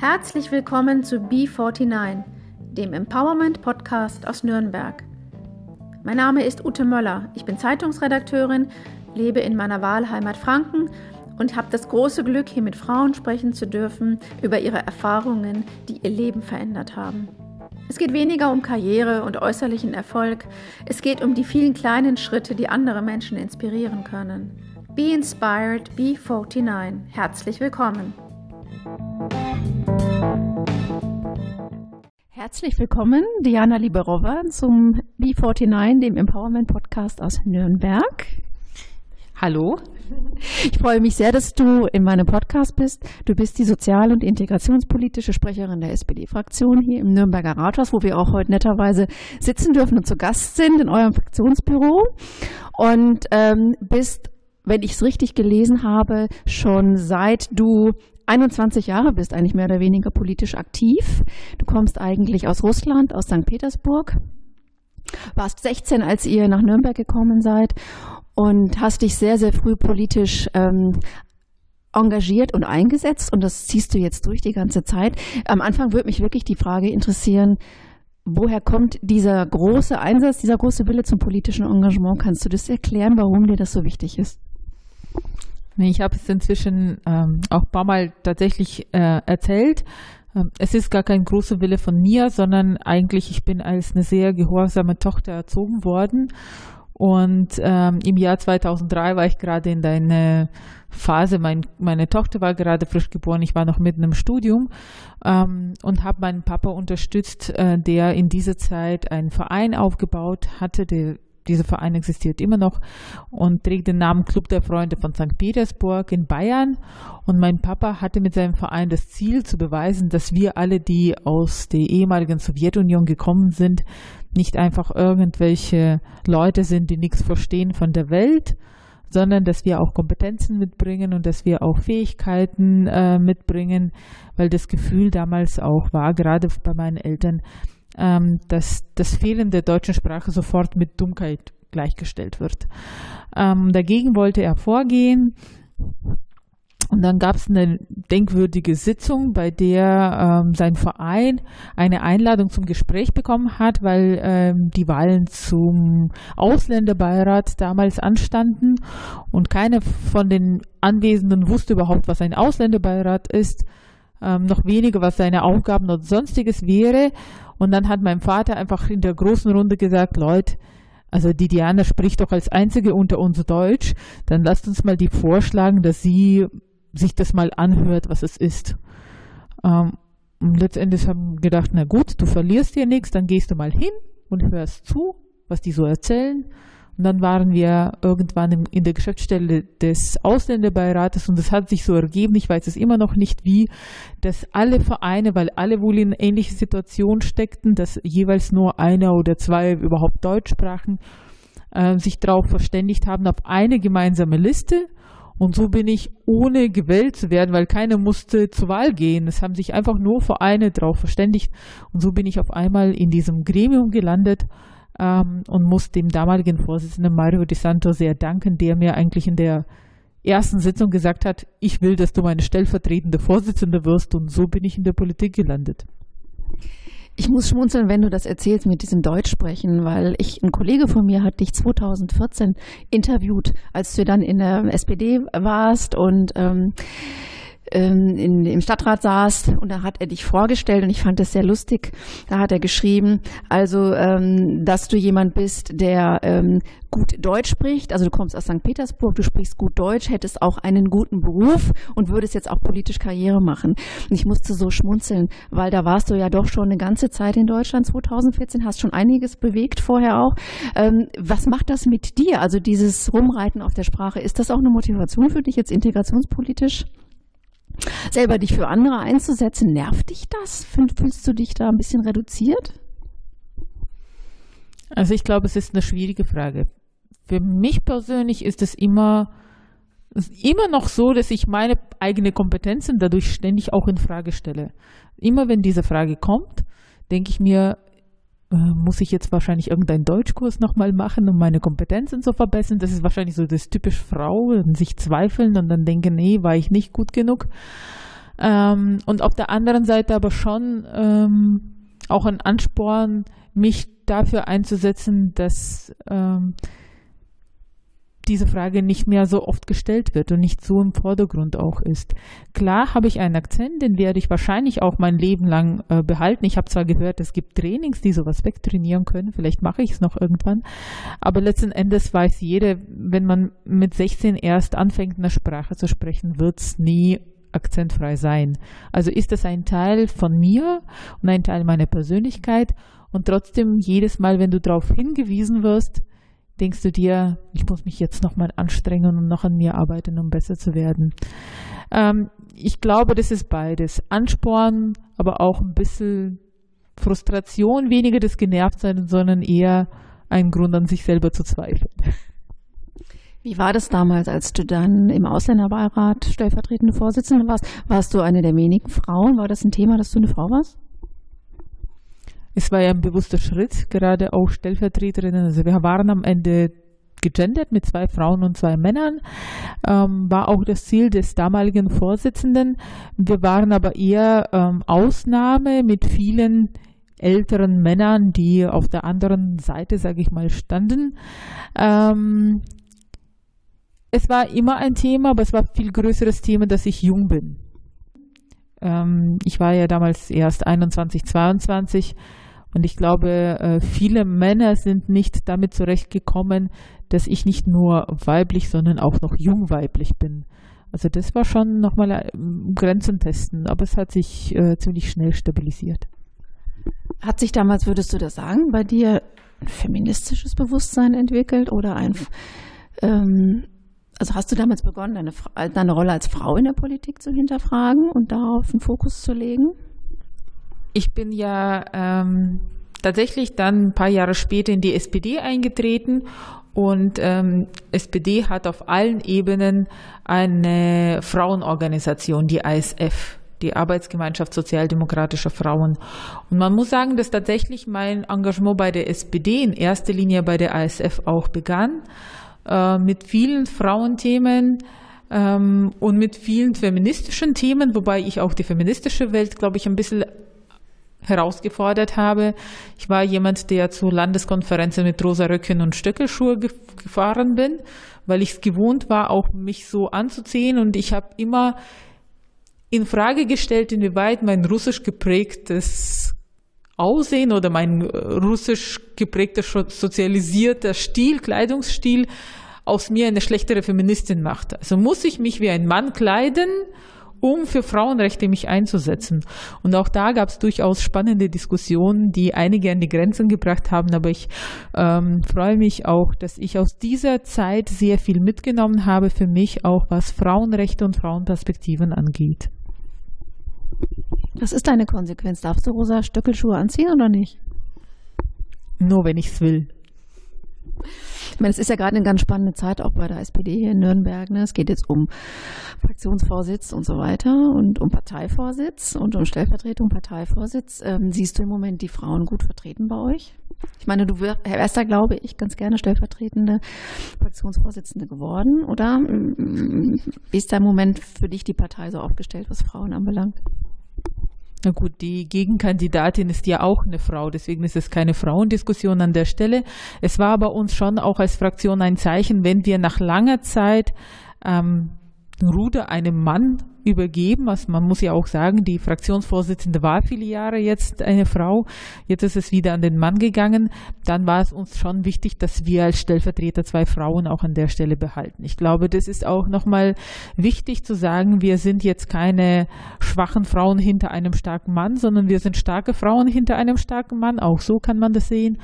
Herzlich willkommen zu B49, dem Empowerment Podcast aus Nürnberg. Mein Name ist Ute Möller. Ich bin Zeitungsredakteurin, lebe in meiner Wahlheimat Franken und habe das große Glück, hier mit Frauen sprechen zu dürfen über ihre Erfahrungen, die ihr Leben verändert haben. Es geht weniger um Karriere und äußerlichen Erfolg, es geht um die vielen kleinen Schritte, die andere Menschen inspirieren können. Be Inspired, B49. Herzlich willkommen. Herzlich willkommen, Diana Liberova, zum B49, dem Empowerment Podcast aus Nürnberg. Hallo. Ich freue mich sehr, dass du in meinem Podcast bist. Du bist die sozial- und integrationspolitische Sprecherin der SPD-Fraktion hier im Nürnberger Rathaus, wo wir auch heute netterweise sitzen dürfen und zu Gast sind in eurem Fraktionsbüro. Und ähm, bist, wenn ich es richtig gelesen habe, schon seit du 21 Jahre bist, eigentlich mehr oder weniger politisch aktiv. Du kommst eigentlich aus Russland, aus St. Petersburg. Warst 16, als ihr nach Nürnberg gekommen seid und hast dich sehr, sehr früh politisch ähm, engagiert und eingesetzt und das ziehst du jetzt durch die ganze Zeit. Am Anfang würde mich wirklich die Frage interessieren, woher kommt dieser große Einsatz, dieser große Wille zum politischen Engagement? Kannst du das erklären, warum dir das so wichtig ist? Ich habe es inzwischen ähm, auch ein paar Mal tatsächlich äh, erzählt. Ähm, es ist gar kein großer Wille von mir, sondern eigentlich, ich bin als eine sehr gehorsame Tochter erzogen worden. Und ähm, im Jahr 2003 war ich gerade in einer Phase, mein, meine Tochter war gerade frisch geboren, ich war noch mitten im Studium ähm, und habe meinen Papa unterstützt, äh, der in dieser Zeit einen Verein aufgebaut hatte, der dieser Verein existiert immer noch und trägt den Namen Club der Freunde von St. Petersburg in Bayern. Und mein Papa hatte mit seinem Verein das Ziel zu beweisen, dass wir alle, die aus der ehemaligen Sowjetunion gekommen sind, nicht einfach irgendwelche Leute sind, die nichts verstehen von der Welt, sondern dass wir auch Kompetenzen mitbringen und dass wir auch Fähigkeiten äh, mitbringen, weil das Gefühl damals auch war, gerade bei meinen Eltern, ähm, dass das Fehlen der deutschen Sprache sofort mit Dummheit gleichgestellt wird. Ähm, dagegen wollte er vorgehen. Und dann gab es eine denkwürdige Sitzung, bei der ähm, sein Verein eine Einladung zum Gespräch bekommen hat, weil ähm, die Wahlen zum Ausländerbeirat damals anstanden und keiner von den Anwesenden wusste überhaupt, was ein Ausländerbeirat ist, ähm, noch weniger, was seine Aufgaben oder sonstiges wäre. Und dann hat mein Vater einfach in der großen Runde gesagt, Leute, also die Diana spricht doch als einzige unter uns Deutsch, dann lasst uns mal die vorschlagen, dass sie sich das mal anhört, was es ist. Ähm, und letztendlich haben wir gedacht, na gut, du verlierst dir nichts, dann gehst du mal hin und hörst zu, was die so erzählen. Und dann waren wir irgendwann in der Geschäftsstelle des Ausländerbeirates und es hat sich so ergeben, ich weiß es immer noch nicht wie, dass alle Vereine, weil alle wohl in ähnliche Situationen steckten, dass jeweils nur einer oder zwei überhaupt Deutsch sprachen, äh, sich darauf verständigt haben auf eine gemeinsame Liste. Und so bin ich, ohne gewählt zu werden, weil keiner musste zur Wahl gehen. Es haben sich einfach nur Vereine darauf verständigt. Und so bin ich auf einmal in diesem Gremium gelandet ähm, und muss dem damaligen Vorsitzenden Mario Di Santo sehr danken, der mir eigentlich in der ersten Sitzung gesagt hat, ich will, dass du meine stellvertretende Vorsitzende wirst und so bin ich in der Politik gelandet. Ich muss schmunzeln, wenn du das erzählst mit diesem Deutschsprechen, weil ich, ein Kollege von mir hat dich 2014 interviewt, als du dann in der SPD warst und ähm, ähm, in, im Stadtrat saß und da hat er dich vorgestellt und ich fand das sehr lustig. Da hat er geschrieben, also ähm, dass du jemand bist, der ähm, gut Deutsch spricht, also du kommst aus St. Petersburg, du sprichst gut Deutsch, hättest auch einen guten Beruf und würdest jetzt auch politisch Karriere machen. Und ich musste so schmunzeln, weil da warst du ja doch schon eine ganze Zeit in Deutschland, 2014, hast schon einiges bewegt vorher auch. Ähm, was macht das mit dir? Also dieses Rumreiten auf der Sprache, ist das auch eine Motivation für dich jetzt integrationspolitisch? Selber dich für andere einzusetzen, nervt dich das? Fühlst du dich da ein bisschen reduziert? Also ich glaube, es ist eine schwierige Frage. Für mich persönlich ist es immer, immer noch so, dass ich meine eigene Kompetenzen dadurch ständig auch in Frage stelle. Immer wenn diese Frage kommt, denke ich mir, muss ich jetzt wahrscheinlich irgendeinen Deutschkurs nochmal machen, um meine Kompetenzen zu verbessern. Das ist wahrscheinlich so das typisch Frau, sich zweifeln und dann denken, nee, war ich nicht gut genug. Ähm, und auf der anderen Seite aber schon ähm, auch ein Ansporn, mich dafür einzusetzen, dass ähm, diese Frage nicht mehr so oft gestellt wird und nicht so im Vordergrund auch ist. Klar habe ich einen Akzent, den werde ich wahrscheinlich auch mein Leben lang äh, behalten. Ich habe zwar gehört, es gibt Trainings, die sowas wegtrainieren können, vielleicht mache ich es noch irgendwann, aber letzten Endes weiß jeder, wenn man mit 16 erst anfängt, eine Sprache zu sprechen, wird es nie akzentfrei sein. Also ist das ein Teil von mir und ein Teil meiner Persönlichkeit und trotzdem jedes Mal, wenn du darauf hingewiesen wirst, denkst du dir, ich muss mich jetzt nochmal anstrengen und noch an mir arbeiten, um besser zu werden. Ähm, ich glaube, das ist beides. Ansporn, aber auch ein bisschen Frustration, weniger das Genervtsein, sondern eher ein Grund an sich selber zu zweifeln. Wie war das damals, als du dann im Ausländerbeirat stellvertretende Vorsitzende warst? Warst du eine der wenigen Frauen? War das ein Thema, dass du eine Frau warst? Es war ja ein bewusster Schritt, gerade auch Stellvertreterinnen. Also wir waren am Ende gegendert mit zwei Frauen und zwei Männern, ähm, war auch das Ziel des damaligen Vorsitzenden. Wir waren aber eher ähm, Ausnahme mit vielen älteren Männern, die auf der anderen Seite, sage ich mal, standen. Ähm, es war immer ein Thema, aber es war viel größeres Thema, dass ich jung bin. Ähm, ich war ja damals erst 21, 22 und ich glaube, äh, viele Männer sind nicht damit zurechtgekommen, dass ich nicht nur weiblich, sondern auch noch jung weiblich bin. Also das war schon nochmal äh, Grenzen testen, aber es hat sich äh, ziemlich schnell stabilisiert. Hat sich damals, würdest du das sagen, bei dir ein feministisches Bewusstsein entwickelt oder ein, ähm, also hast du damals begonnen, deine, deine Rolle als Frau in der Politik zu hinterfragen und darauf einen Fokus zu legen? Ich bin ja ähm, tatsächlich dann ein paar Jahre später in die SPD eingetreten und ähm, SPD hat auf allen Ebenen eine Frauenorganisation, die ISF, die Arbeitsgemeinschaft sozialdemokratischer Frauen. Und man muss sagen, dass tatsächlich mein Engagement bei der SPD in erster Linie bei der ISF auch begann, äh, mit vielen Frauenthemen, ähm, und mit vielen feministischen Themen, wobei ich auch die feministische Welt, glaube ich, ein bisschen herausgefordert habe. Ich war jemand, der zu Landeskonferenzen mit rosa Röcken und Stöckelschuhe gefahren bin, weil ich es gewohnt war, auch mich so anzuziehen. Und ich habe immer in Frage gestellt, inwieweit mein russisch geprägtes Aussehen oder mein äh, russisch geprägter sozialisierter Stil, Kleidungsstil aus mir eine schlechtere Feministin macht. Also muss ich mich wie ein Mann kleiden um für Frauenrechte mich einzusetzen. Und auch da gab es durchaus spannende Diskussionen, die einige an die Grenzen gebracht haben. Aber ich ähm, freue mich auch, dass ich aus dieser Zeit sehr viel mitgenommen habe für mich, auch was Frauenrechte und Frauenperspektiven angeht. Was ist deine Konsequenz? Darfst du rosa Stöckelschuhe anziehen oder nicht? Nur wenn ich es will. Ich meine, es ist ja gerade eine ganz spannende Zeit auch bei der SPD hier in Nürnberg. Ne? Es geht jetzt um Fraktionsvorsitz und so weiter und um Parteivorsitz und um Stellvertretung, Parteivorsitz. Ähm, siehst du im Moment die Frauen gut vertreten bei euch? Ich meine, du wärst da, glaube ich, ganz gerne stellvertretende Fraktionsvorsitzende geworden, oder? Wie ist da im Moment für dich die Partei so aufgestellt, was Frauen anbelangt? Na gut, die Gegenkandidatin ist ja auch eine Frau, deswegen ist es keine Frauendiskussion an der Stelle. Es war aber uns schon auch als Fraktion ein Zeichen, wenn wir nach langer Zeit ähm, Ruder einem Mann übergeben. Also man muss ja auch sagen, die Fraktionsvorsitzende war viele Jahre jetzt eine Frau. Jetzt ist es wieder an den Mann gegangen. Dann war es uns schon wichtig, dass wir als Stellvertreter zwei Frauen auch an der Stelle behalten. Ich glaube, das ist auch nochmal wichtig zu sagen, wir sind jetzt keine schwachen Frauen hinter einem starken Mann, sondern wir sind starke Frauen hinter einem starken Mann. Auch so kann man das sehen.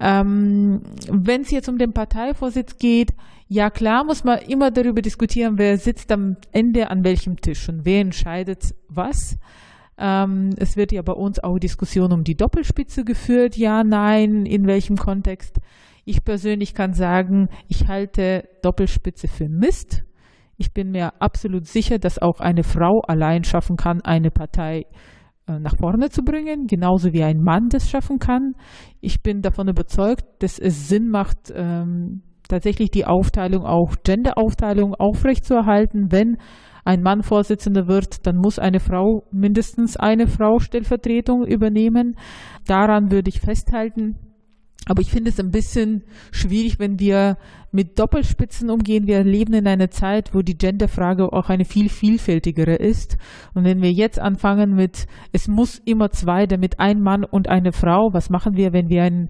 Ähm, Wenn es jetzt um den Parteivorsitz geht, ja klar muss man immer darüber diskutieren, wer sitzt am Ende an welchem Tisch und wer entscheidet was. Ähm, es wird ja bei uns auch Diskussion um die Doppelspitze geführt, ja, nein, in welchem Kontext. Ich persönlich kann sagen, ich halte Doppelspitze für Mist. Ich bin mir absolut sicher, dass auch eine Frau allein schaffen kann, eine Partei äh, nach vorne zu bringen, genauso wie ein Mann das schaffen kann. Ich bin davon überzeugt, dass es Sinn macht, ähm, tatsächlich die Aufteilung, auch Gender-Aufteilung aufrechtzuerhalten, wenn ein Mann Vorsitzender wird, dann muss eine Frau, mindestens eine Frau Stellvertretung übernehmen. Daran würde ich festhalten. Aber ich finde es ein bisschen schwierig, wenn wir mit Doppelspitzen umgehen. Wir leben in einer Zeit, wo die Genderfrage auch eine viel vielfältigere ist. Und wenn wir jetzt anfangen mit, es muss immer zwei, damit ein Mann und eine Frau, was machen wir, wenn wir einen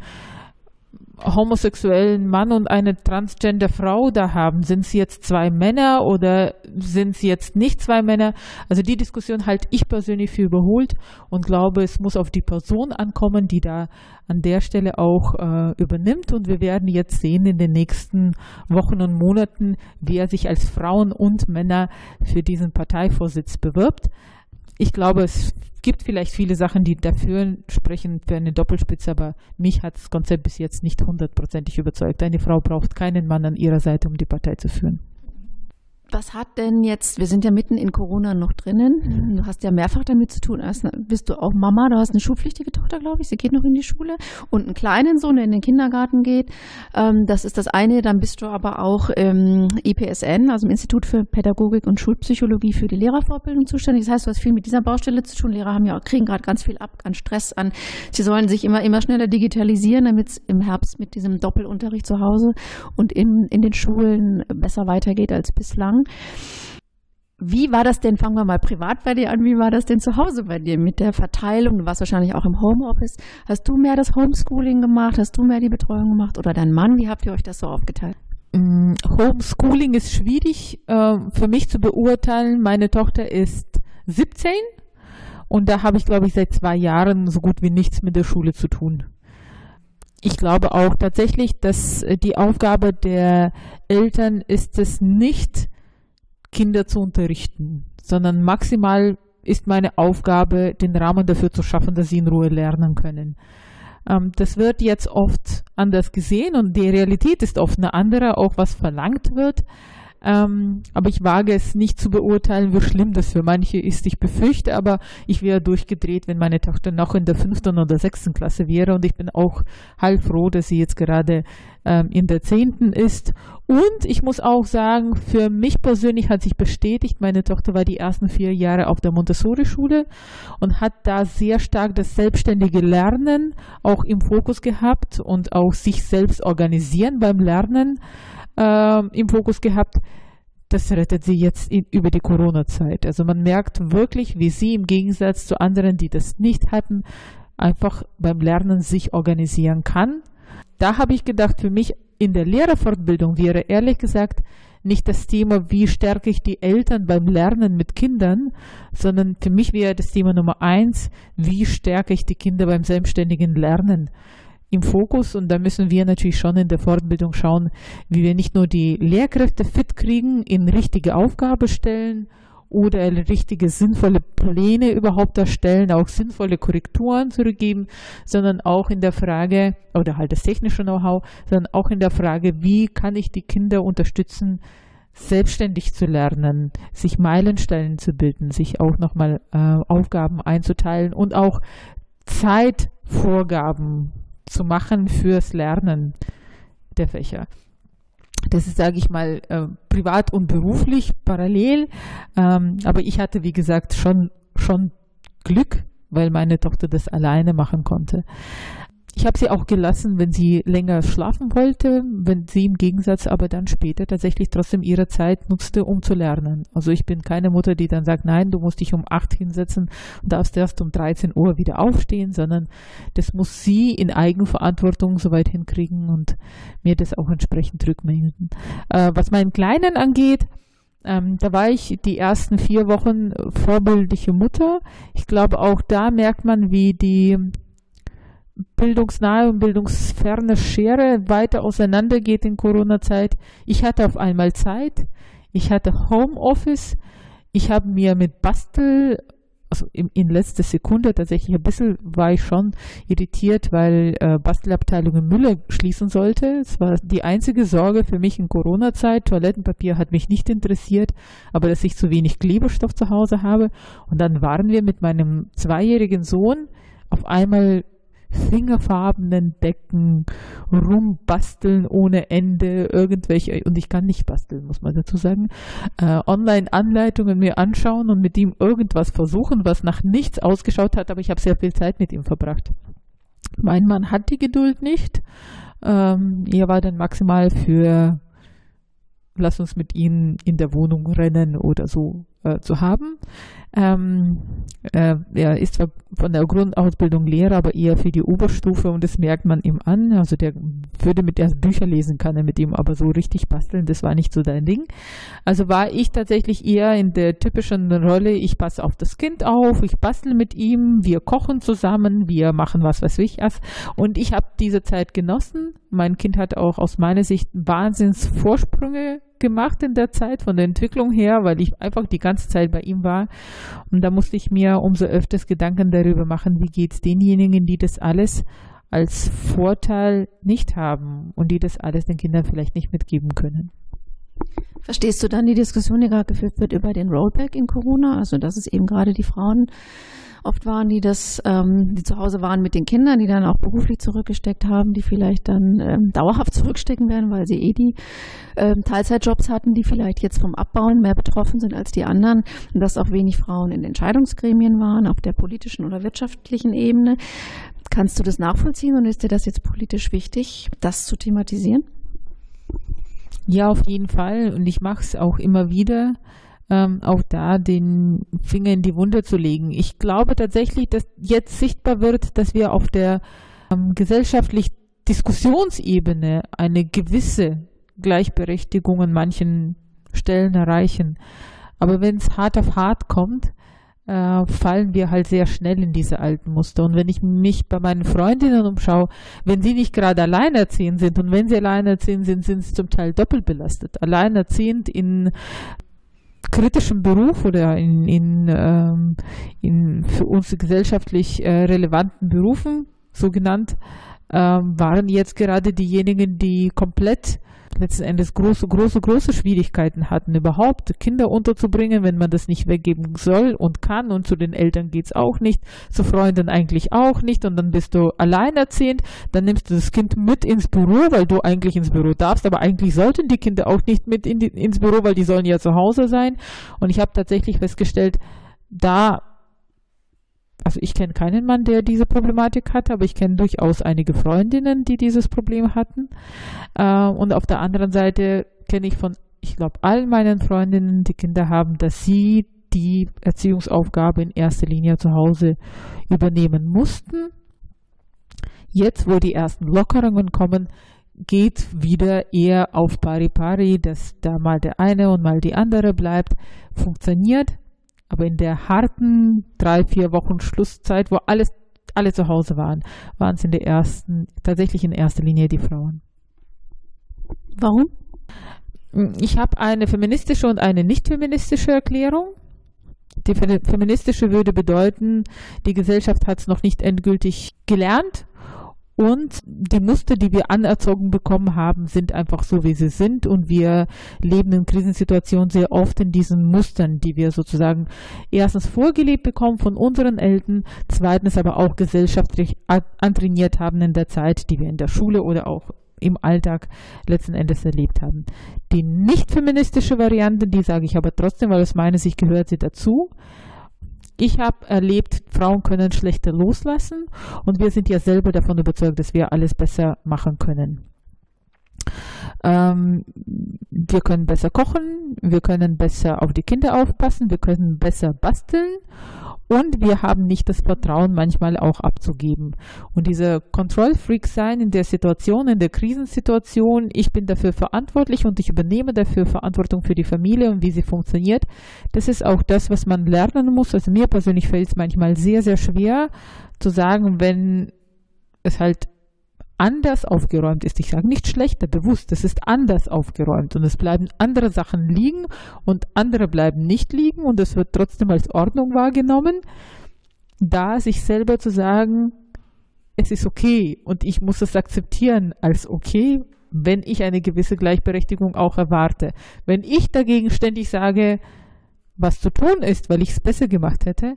homosexuellen Mann und eine transgender Frau da haben. Sind sie jetzt zwei Männer oder sind sie jetzt nicht zwei Männer? Also die Diskussion halte ich persönlich für überholt und glaube, es muss auf die Person ankommen, die da an der Stelle auch äh, übernimmt. Und wir werden jetzt sehen in den nächsten Wochen und Monaten, wer sich als Frauen und Männer für diesen Parteivorsitz bewirbt. Ich glaube, es gibt vielleicht viele Sachen, die dafür sprechen für eine Doppelspitze, aber mich hat das Konzept bis jetzt nicht hundertprozentig überzeugt. Eine Frau braucht keinen Mann an ihrer Seite, um die Partei zu führen. Was hat denn jetzt, wir sind ja mitten in Corona noch drinnen, du hast ja mehrfach damit zu tun. Erst bist du auch Mama, du hast eine schulpflichtige Tochter, glaube ich, sie geht noch in die Schule und einen kleinen Sohn, der in den Kindergarten geht. Ähm, das ist das eine. Dann bist du aber auch im IPSN, also im Institut für Pädagogik und Schulpsychologie für die Lehrervorbildung zuständig. Das heißt, du hast viel mit dieser Baustelle zu tun. Lehrer haben ja, kriegen gerade ganz viel ab an Stress an. Sie sollen sich immer, immer schneller digitalisieren, damit es im Herbst mit diesem Doppelunterricht zu Hause und in, in den Schulen besser weitergeht als bislang sagen. Wie war das denn, fangen wir mal privat bei dir an, wie war das denn zu Hause bei dir mit der Verteilung? Du warst wahrscheinlich auch im Homeoffice. Hast du mehr das Homeschooling gemacht? Hast du mehr die Betreuung gemacht? Oder dein Mann? Wie habt ihr euch das so aufgeteilt? Mm, Homeschooling ist schwierig äh, für mich zu beurteilen. Meine Tochter ist 17 und da habe ich, glaube ich, seit zwei Jahren so gut wie nichts mit der Schule zu tun ich glaube auch tatsächlich, dass die Aufgabe der Eltern ist es nicht, Kinder zu unterrichten, sondern maximal ist meine Aufgabe, den Rahmen dafür zu schaffen, dass sie in Ruhe lernen können. Ähm, das wird jetzt oft anders gesehen und die Realität ist oft eine andere, auch was verlangt wird. Ähm, aber ich wage es nicht zu beurteilen, wie schlimm das für manche ist. Ich befürchte aber, ich wäre durchgedreht, wenn meine Tochter noch in der fünften oder sechsten Klasse wäre. Und ich bin auch heilfroh, dass sie jetzt gerade ähm, in der zehnten ist. Und ich muss auch sagen, für mich persönlich hat sich bestätigt, meine Tochter war die ersten vier Jahre auf der Montessori-Schule und hat da sehr stark das selbstständige Lernen auch im Fokus gehabt und auch sich selbst organisieren beim Lernen äh, im Fokus gehabt. Das rettet sie jetzt in, über die Corona-Zeit. Also man merkt wirklich, wie sie im Gegensatz zu anderen, die das nicht hatten, einfach beim Lernen sich organisieren kann. Da habe ich gedacht, für mich in der Lehrerfortbildung wäre ehrlich gesagt nicht das Thema, wie stärke ich die Eltern beim Lernen mit Kindern, sondern für mich wäre das Thema Nummer eins, wie stärke ich die Kinder beim selbstständigen Lernen im Fokus. Und da müssen wir natürlich schon in der Fortbildung schauen, wie wir nicht nur die Lehrkräfte fit kriegen, in richtige Aufgabe stellen oder richtige sinnvolle Pläne überhaupt erstellen, auch sinnvolle Korrekturen zurückgeben, sondern auch in der Frage, oder halt das technische Know-how, sondern auch in der Frage, wie kann ich die Kinder unterstützen, selbstständig zu lernen, sich Meilensteine zu bilden, sich auch nochmal äh, Aufgaben einzuteilen und auch Zeitvorgaben zu machen fürs Lernen der Fächer. Das ist, sage ich mal, äh, privat und beruflich parallel. Ähm, aber ich hatte, wie gesagt, schon, schon Glück, weil meine Tochter das alleine machen konnte. Ich habe sie auch gelassen, wenn sie länger schlafen wollte, wenn sie im Gegensatz aber dann später tatsächlich trotzdem ihre Zeit nutzte, um zu lernen. Also ich bin keine Mutter, die dann sagt, nein, du musst dich um acht hinsetzen und darfst erst um 13 Uhr wieder aufstehen, sondern das muss sie in Eigenverantwortung soweit hinkriegen und mir das auch entsprechend rückmelden. Äh, was meinen Kleinen angeht, ähm, da war ich die ersten vier Wochen vorbildliche Mutter. Ich glaube, auch da merkt man, wie die bildungsnahe und bildungsferne Schere weiter auseinandergeht in Corona-Zeit. Ich hatte auf einmal Zeit, ich hatte Homeoffice, ich habe mir mit Bastel, also in, in letzter Sekunde tatsächlich ein bisschen war ich schon irritiert, weil äh, Bastelabteilung in Müller schließen sollte. Es war die einzige Sorge für mich in Corona-Zeit. Toilettenpapier hat mich nicht interessiert, aber dass ich zu wenig Klebestoff zu Hause habe. Und dann waren wir mit meinem zweijährigen Sohn auf einmal fingerfarbenen Decken, rumbasteln ohne Ende, irgendwelche, und ich kann nicht basteln, muss man dazu sagen, äh, Online-Anleitungen mir anschauen und mit ihm irgendwas versuchen, was nach nichts ausgeschaut hat, aber ich habe sehr viel Zeit mit ihm verbracht. Mein Mann hat die Geduld nicht. Ähm, er war dann maximal für lass uns mit ihnen in der Wohnung rennen oder so äh, zu haben. Ähm, äh, er ist zwar von der Grundausbildung Lehrer, aber eher für die Oberstufe und das merkt man ihm an. Also der würde mit erst Bücher lesen kann er mit ihm, aber so richtig basteln, das war nicht so dein Ding. Also war ich tatsächlich eher in der typischen Rolle, ich passe auf das Kind auf, ich bastel mit ihm, wir kochen zusammen, wir machen was, was ich esse. Und ich habe diese Zeit genossen. Mein Kind hat auch aus meiner Sicht Wahnsinns Vorsprünge gemacht in der Zeit von der Entwicklung her, weil ich einfach die ganze Zeit bei ihm war. Und da musste ich mir umso öfters Gedanken darüber machen, wie geht es denjenigen, die das alles als Vorteil nicht haben und die das alles den Kindern vielleicht nicht mitgeben können. Verstehst du dann die Diskussion, die gerade geführt wird über den Rollback in Corona? Also, dass es eben gerade die Frauen oft waren, die das, ähm, die zu Hause waren mit den Kindern, die dann auch beruflich zurückgesteckt haben, die vielleicht dann ähm, dauerhaft zurückstecken werden, weil sie eh die ähm, Teilzeitjobs hatten, die vielleicht jetzt vom Abbauen mehr betroffen sind als die anderen und dass auch wenig Frauen in Entscheidungsgremien waren, auf der politischen oder wirtschaftlichen Ebene. Kannst du das nachvollziehen und ist dir das jetzt politisch wichtig, das zu thematisieren? Ja, auf jeden Fall. Und ich mache es auch immer wieder ähm, auch da den Finger in die Wunde zu legen. Ich glaube tatsächlich, dass jetzt sichtbar wird, dass wir auf der ähm, gesellschaftlich Diskussionsebene eine gewisse Gleichberechtigung an manchen Stellen erreichen. Aber wenn es hart auf hart kommt, äh, fallen wir halt sehr schnell in diese alten Muster. Und wenn ich mich bei meinen Freundinnen umschaue, wenn sie nicht gerade alleinerziehend sind und wenn sie alleinerziehend sind, sind sie zum Teil doppelt belastet. Alleinerziehend in kritischen Beruf oder in, in, ähm, in für uns gesellschaftlich äh, relevanten Berufen, so genannt, ähm, waren jetzt gerade diejenigen, die komplett letzten Endes große, große, große Schwierigkeiten hatten, überhaupt Kinder unterzubringen, wenn man das nicht weggeben soll und kann. Und zu den Eltern geht es auch nicht, zu Freunden eigentlich auch nicht. Und dann bist du alleinerziehend, dann nimmst du das Kind mit ins Büro, weil du eigentlich ins Büro darfst, aber eigentlich sollten die Kinder auch nicht mit in die, ins Büro, weil die sollen ja zu Hause sein. Und ich habe tatsächlich festgestellt, da also ich kenne keinen Mann, der diese Problematik hatte, aber ich kenne durchaus einige Freundinnen, die dieses Problem hatten. Äh, und auf der anderen Seite kenne ich von, ich glaube, allen meinen Freundinnen, die Kinder haben, dass sie die Erziehungsaufgabe in erster Linie zu Hause übernehmen mussten. Jetzt, wo die ersten Lockerungen kommen, geht wieder eher auf pari pari, dass da mal der eine und mal die andere bleibt. Funktioniert, aber in der harten drei, vier Wochen Schlusszeit, wo alles, alle zu Hause waren, waren es in der ersten, tatsächlich in erster Linie die Frauen. Warum? Ich habe eine feministische und eine nicht feministische Erklärung. Die feministische würde bedeuten, die Gesellschaft hat es noch nicht endgültig gelernt und die Muster, die wir anerzogen bekommen haben, sind einfach so, wie sie sind. Und wir leben in Krisensituationen sehr oft in diesen Mustern, die wir sozusagen erstens vorgelebt bekommen von unseren Eltern, zweitens aber auch gesellschaftlich antrainiert haben in der Zeit, die wir in der Schule oder auch im Alltag letzten Endes erlebt haben. Die nicht feministische Variante, die sage ich aber trotzdem, weil aus meiner Sicht gehört sie dazu, ich habe erlebt, Frauen können schlechter loslassen und wir sind ja selber davon überzeugt, dass wir alles besser machen können. Ähm, wir können besser kochen, wir können besser auf die Kinder aufpassen, wir können besser basteln und wir haben nicht das Vertrauen manchmal auch abzugeben. Und dieser Control-Freak sein in der Situation, in der Krisensituation, ich bin dafür verantwortlich und ich übernehme dafür Verantwortung für die Familie und wie sie funktioniert, das ist auch das, was man lernen muss. Also mir persönlich fällt es manchmal sehr, sehr schwer zu sagen, wenn es halt anders aufgeräumt ist. Ich sage nicht schlechter, bewusst, es ist anders aufgeräumt und es bleiben andere Sachen liegen und andere bleiben nicht liegen und es wird trotzdem als Ordnung wahrgenommen. Da sich selber zu sagen, es ist okay und ich muss es akzeptieren als okay, wenn ich eine gewisse Gleichberechtigung auch erwarte. Wenn ich dagegen ständig sage, was zu tun ist, weil ich es besser gemacht hätte,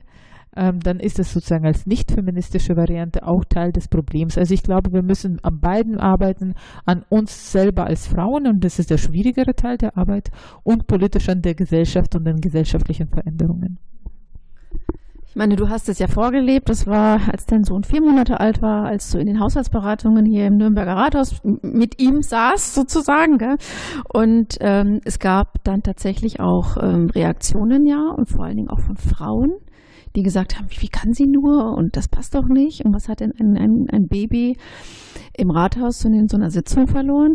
ähm, dann ist es sozusagen als nicht feministische Variante auch Teil des Problems. Also ich glaube, wir müssen an beiden arbeiten, an uns selber als Frauen, und das ist der schwierigere Teil der Arbeit, und politisch an der Gesellschaft und den gesellschaftlichen Veränderungen. Ich meine, du hast es ja vorgelebt. Das war, als dein Sohn vier Monate alt war, als du in den Haushaltsberatungen hier im Nürnberger Rathaus mit ihm saß, sozusagen. Gell? Und ähm, es gab dann tatsächlich auch ähm, Reaktionen, ja, und vor allen Dingen auch von Frauen, die gesagt haben, wie kann sie nur? Und das passt doch nicht. Und was hat denn ein, ein, ein Baby im Rathaus in so einer Sitzung verloren?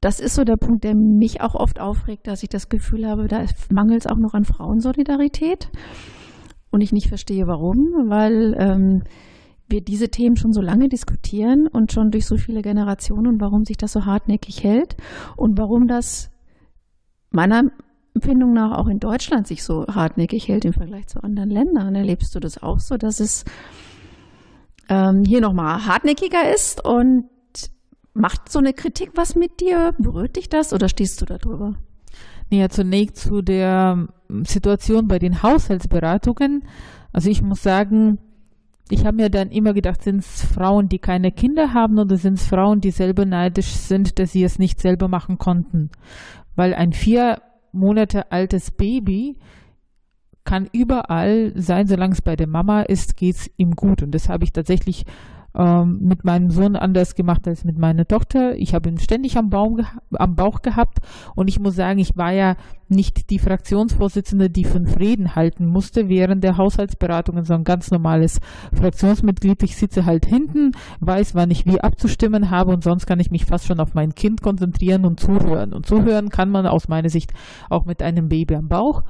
Das ist so der Punkt, der mich auch oft aufregt, dass ich das Gefühl habe, da mangelt es auch noch an Frauensolidarität. Und ich nicht verstehe, warum, weil ähm, wir diese Themen schon so lange diskutieren und schon durch so viele Generationen warum sich das so hartnäckig hält und warum das meiner Empfindung nach auch in Deutschland sich so hartnäckig hält im Vergleich zu anderen Ländern. Erlebst du das auch so, dass es ähm, hier nochmal hartnäckiger ist und macht so eine Kritik was mit dir? Berührt dich das oder stehst du da drüber? Ja, zunächst zu der ähm, Situation bei den Haushaltsberatungen. Also ich muss sagen, ich habe mir dann immer gedacht, sind es Frauen, die keine Kinder haben oder sind es Frauen, die selber neidisch sind, dass sie es nicht selber machen konnten? Weil ein vier Monate altes Baby kann überall sein, solange es bei der Mama ist, geht es ihm gut. Und das habe ich tatsächlich ähm, mit meinem Sohn anders gemacht als mit meiner Tochter. Ich habe ihn ständig am, Baum am Bauch gehabt und ich muss sagen, ich war ja nicht die Fraktionsvorsitzende, die fünf Reden halten musste während der Haushaltsberatungen, sondern ganz normales Fraktionsmitglied. Ich sitze halt hinten, weiß, wann ich wie abzustimmen habe und sonst kann ich mich fast schon auf mein Kind konzentrieren und zuhören. Und zuhören kann man aus meiner Sicht auch mit einem Baby am Bauch.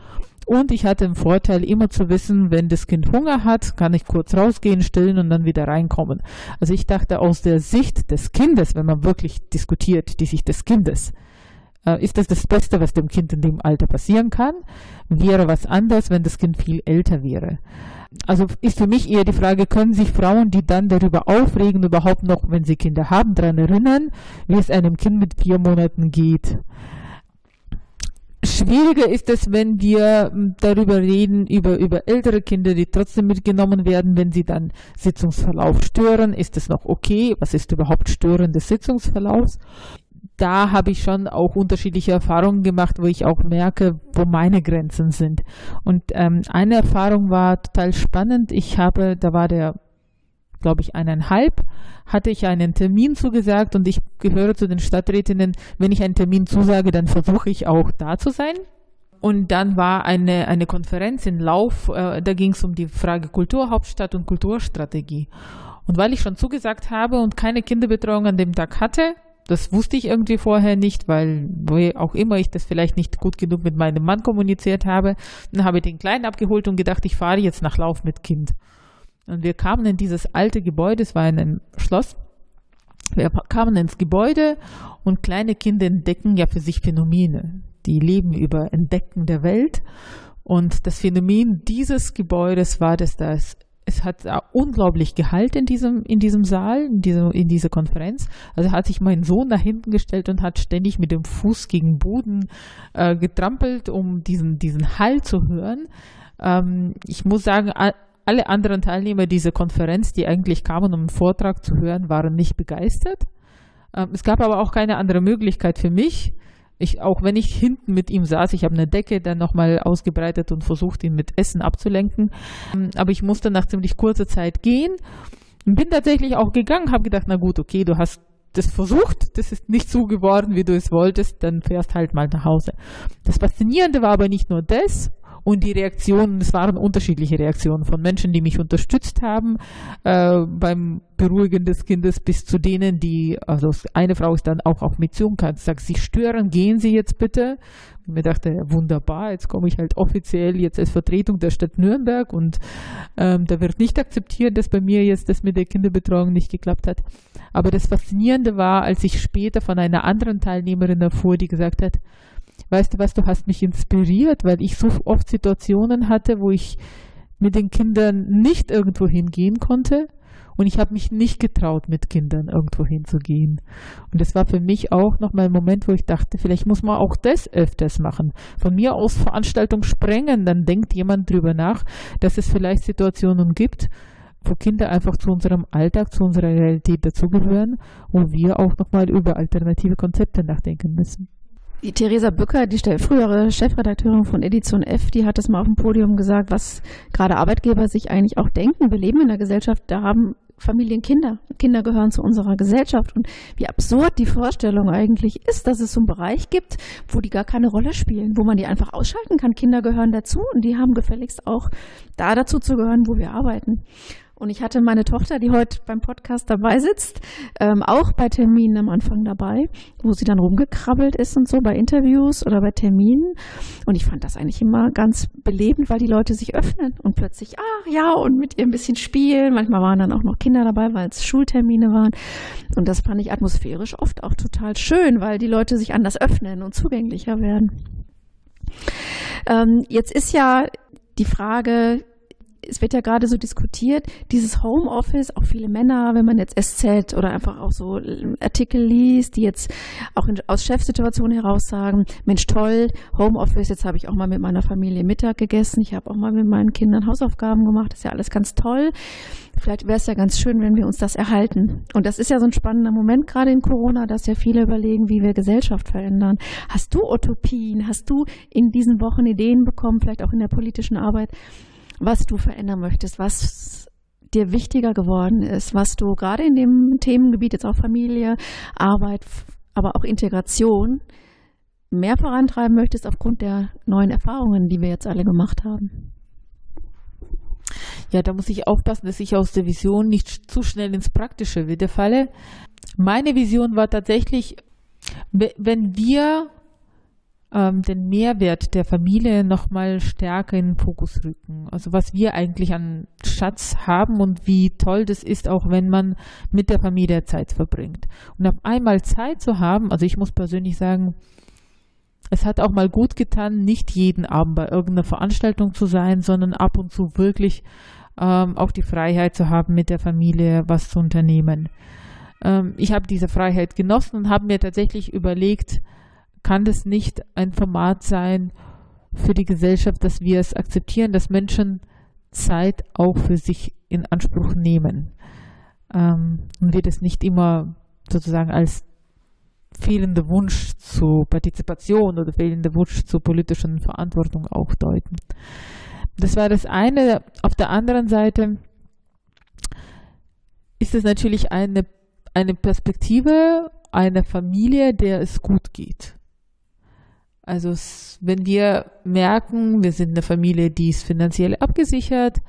Und ich hatte den Vorteil, immer zu wissen, wenn das Kind Hunger hat, kann ich kurz rausgehen, stillen und dann wieder reinkommen. Also ich dachte, aus der Sicht des Kindes, wenn man wirklich diskutiert, die Sicht des Kindes, äh, ist das das Beste, was dem Kind in dem Alter passieren kann. Wäre was anders, wenn das Kind viel älter wäre. Also ist für mich eher die Frage, können sich Frauen, die dann darüber aufregen, überhaupt noch, wenn sie Kinder haben, daran erinnern, wie es einem Kind mit vier Monaten geht? Schwieriger ist es, wenn wir hm, darüber reden, über, über ältere Kinder, die trotzdem mitgenommen werden, wenn sie dann Sitzungsverlauf stören. Ist es noch okay? Was ist überhaupt Stören des Sitzungsverlaufs? Da habe ich schon auch unterschiedliche Erfahrungen gemacht, wo ich auch merke, wo meine Grenzen sind. Und ähm, eine Erfahrung war total spannend. Ich habe, da war der glaube ich, eineinhalb, hatte ich einen Termin zugesagt und ich gehöre zu den Stadträtinnen, wenn ich einen Termin zusage, dann versuche ich auch da zu sein. Und dann war eine, eine Konferenz in Lauf, äh, da ging es um die Frage Kulturhauptstadt und Kulturstrategie. Und weil ich schon zugesagt habe und keine Kinderbetreuung an dem Tag hatte, das wusste ich irgendwie vorher nicht, weil wo auch immer ich das vielleicht nicht gut genug mit meinem Mann kommuniziert habe, dann habe ich den Kleinen abgeholt und gedacht, ich fahre jetzt nach Lauf mit Kind. Und wir kamen in dieses alte Gebäude, es war in einem Schloss. Wir kamen ins Gebäude und kleine Kinder entdecken ja für sich Phänomene. Die leben über Entdecken der Welt. Und das Phänomen dieses Gebäudes war, dass das es hat unglaublich Gehalt in diesem, in diesem Saal, in, diesem, in dieser Konferenz. Also hat sich mein Sohn nach hinten gestellt und hat ständig mit dem Fuß gegen Boden äh, getrampelt, um diesen, diesen Hall zu hören. Ähm, ich muss sagen, alle anderen Teilnehmer dieser Konferenz, die eigentlich kamen, um einen Vortrag zu hören, waren nicht begeistert. Ähm, es gab aber auch keine andere Möglichkeit für mich. Ich, auch wenn ich hinten mit ihm saß, ich habe eine Decke dann nochmal ausgebreitet und versucht, ihn mit Essen abzulenken. Ähm, aber ich musste nach ziemlich kurzer Zeit gehen. Bin tatsächlich auch gegangen, habe gedacht, na gut, okay, du hast das versucht, das ist nicht so geworden, wie du es wolltest, dann fährst halt mal nach Hause. Das Faszinierende war aber nicht nur das, und die Reaktionen, es waren unterschiedliche Reaktionen von Menschen, die mich unterstützt haben äh, beim Beruhigen des Kindes, bis zu denen, die, also eine Frau ist dann auch auf zu und sagt, Sie stören, gehen Sie jetzt bitte. Und mir dachte, wunderbar, jetzt komme ich halt offiziell jetzt als Vertretung der Stadt Nürnberg und ähm, da wird nicht akzeptiert, dass bei mir jetzt das mit der Kinderbetreuung nicht geklappt hat. Aber das Faszinierende war, als ich später von einer anderen Teilnehmerin erfuhr, die gesagt hat, weißt du was, du hast mich inspiriert, weil ich so oft Situationen hatte, wo ich mit den Kindern nicht irgendwo hingehen konnte Und ich habe mich nicht getraut, mit Kindern irgendwo hinzugehen. Und das war für mich auch nochmal ein Moment, wo ich dachte, vielleicht muss man auch das öfters machen. Von mir aus Veranstaltung sprengen, dann denkt jemand drüber nach, dass es vielleicht Situationen gibt, wo Kinder einfach zu unserem Alltag, zu unserer Realität dazugehören, wo wir auch nochmal über alternative Konzepte nachdenken müssen. Die Theresa Bücker, die frühere Chefredakteurin von Edition F, die hat das mal auf dem Podium gesagt, was gerade Arbeitgeber sich eigentlich auch denken. Wir leben in einer Gesellschaft, da haben Familien Kinder. Kinder gehören zu unserer Gesellschaft. Und wie absurd die Vorstellung eigentlich ist, dass es so einen Bereich gibt, wo die gar keine Rolle spielen, wo man die einfach ausschalten kann. Kinder gehören dazu und die haben gefälligst auch da dazu zu gehören, wo wir arbeiten. Und ich hatte meine Tochter, die heute beim Podcast dabei sitzt, ähm, auch bei Terminen am Anfang dabei, wo sie dann rumgekrabbelt ist und so bei Interviews oder bei Terminen. Und ich fand das eigentlich immer ganz belebend, weil die Leute sich öffnen und plötzlich, ah ja, und mit ihr ein bisschen spielen. Manchmal waren dann auch noch Kinder dabei, weil es Schultermine waren. Und das fand ich atmosphärisch oft auch total schön, weil die Leute sich anders öffnen und zugänglicher werden. Ähm, jetzt ist ja die Frage, es wird ja gerade so diskutiert, dieses Homeoffice, auch viele Männer, wenn man jetzt SZ oder einfach auch so Artikel liest, die jetzt auch in, aus Chefsituationen heraus sagen, Mensch toll, Homeoffice, jetzt habe ich auch mal mit meiner Familie Mittag gegessen, ich habe auch mal mit meinen Kindern Hausaufgaben gemacht, ist ja alles ganz toll. Vielleicht wäre es ja ganz schön, wenn wir uns das erhalten. Und das ist ja so ein spannender Moment gerade in Corona, dass ja viele überlegen, wie wir Gesellschaft verändern. Hast du Utopien? Hast du in diesen Wochen Ideen bekommen, vielleicht auch in der politischen Arbeit, was du verändern möchtest, was dir wichtiger geworden ist, was du gerade in dem Themengebiet, jetzt auch Familie, Arbeit, aber auch Integration, mehr vorantreiben möchtest aufgrund der neuen Erfahrungen, die wir jetzt alle gemacht haben? Ja, da muss ich aufpassen, dass ich aus der Vision nicht zu schnell ins Praktische wieder falle. Meine Vision war tatsächlich, wenn wir ähm, den Mehrwert der Familie nochmal stärker in den Fokus rücken. Also was wir eigentlich an Schatz haben und wie toll das ist, auch wenn man mit der Familie Zeit verbringt. Und auf einmal Zeit zu haben, also ich muss persönlich sagen, es hat auch mal gut getan, nicht jeden Abend bei irgendeiner Veranstaltung zu sein, sondern ab und zu wirklich ähm, auch die Freiheit zu haben, mit der Familie was zu unternehmen. Ähm, ich habe diese Freiheit genossen und habe mir tatsächlich überlegt, kann das nicht ein Format sein für die Gesellschaft, dass wir es akzeptieren, dass Menschen Zeit auch für sich in Anspruch nehmen ähm, und wir das nicht immer sozusagen als fehlende Wunsch zu Partizipation oder fehlende Wunsch zur politischen Verantwortung auch deuten. Das war das eine. Auf der anderen Seite ist es natürlich eine, eine Perspektive einer Familie, der es gut geht. Also wenn wir merken, wir sind eine Familie, die ist finanziell abgesichert,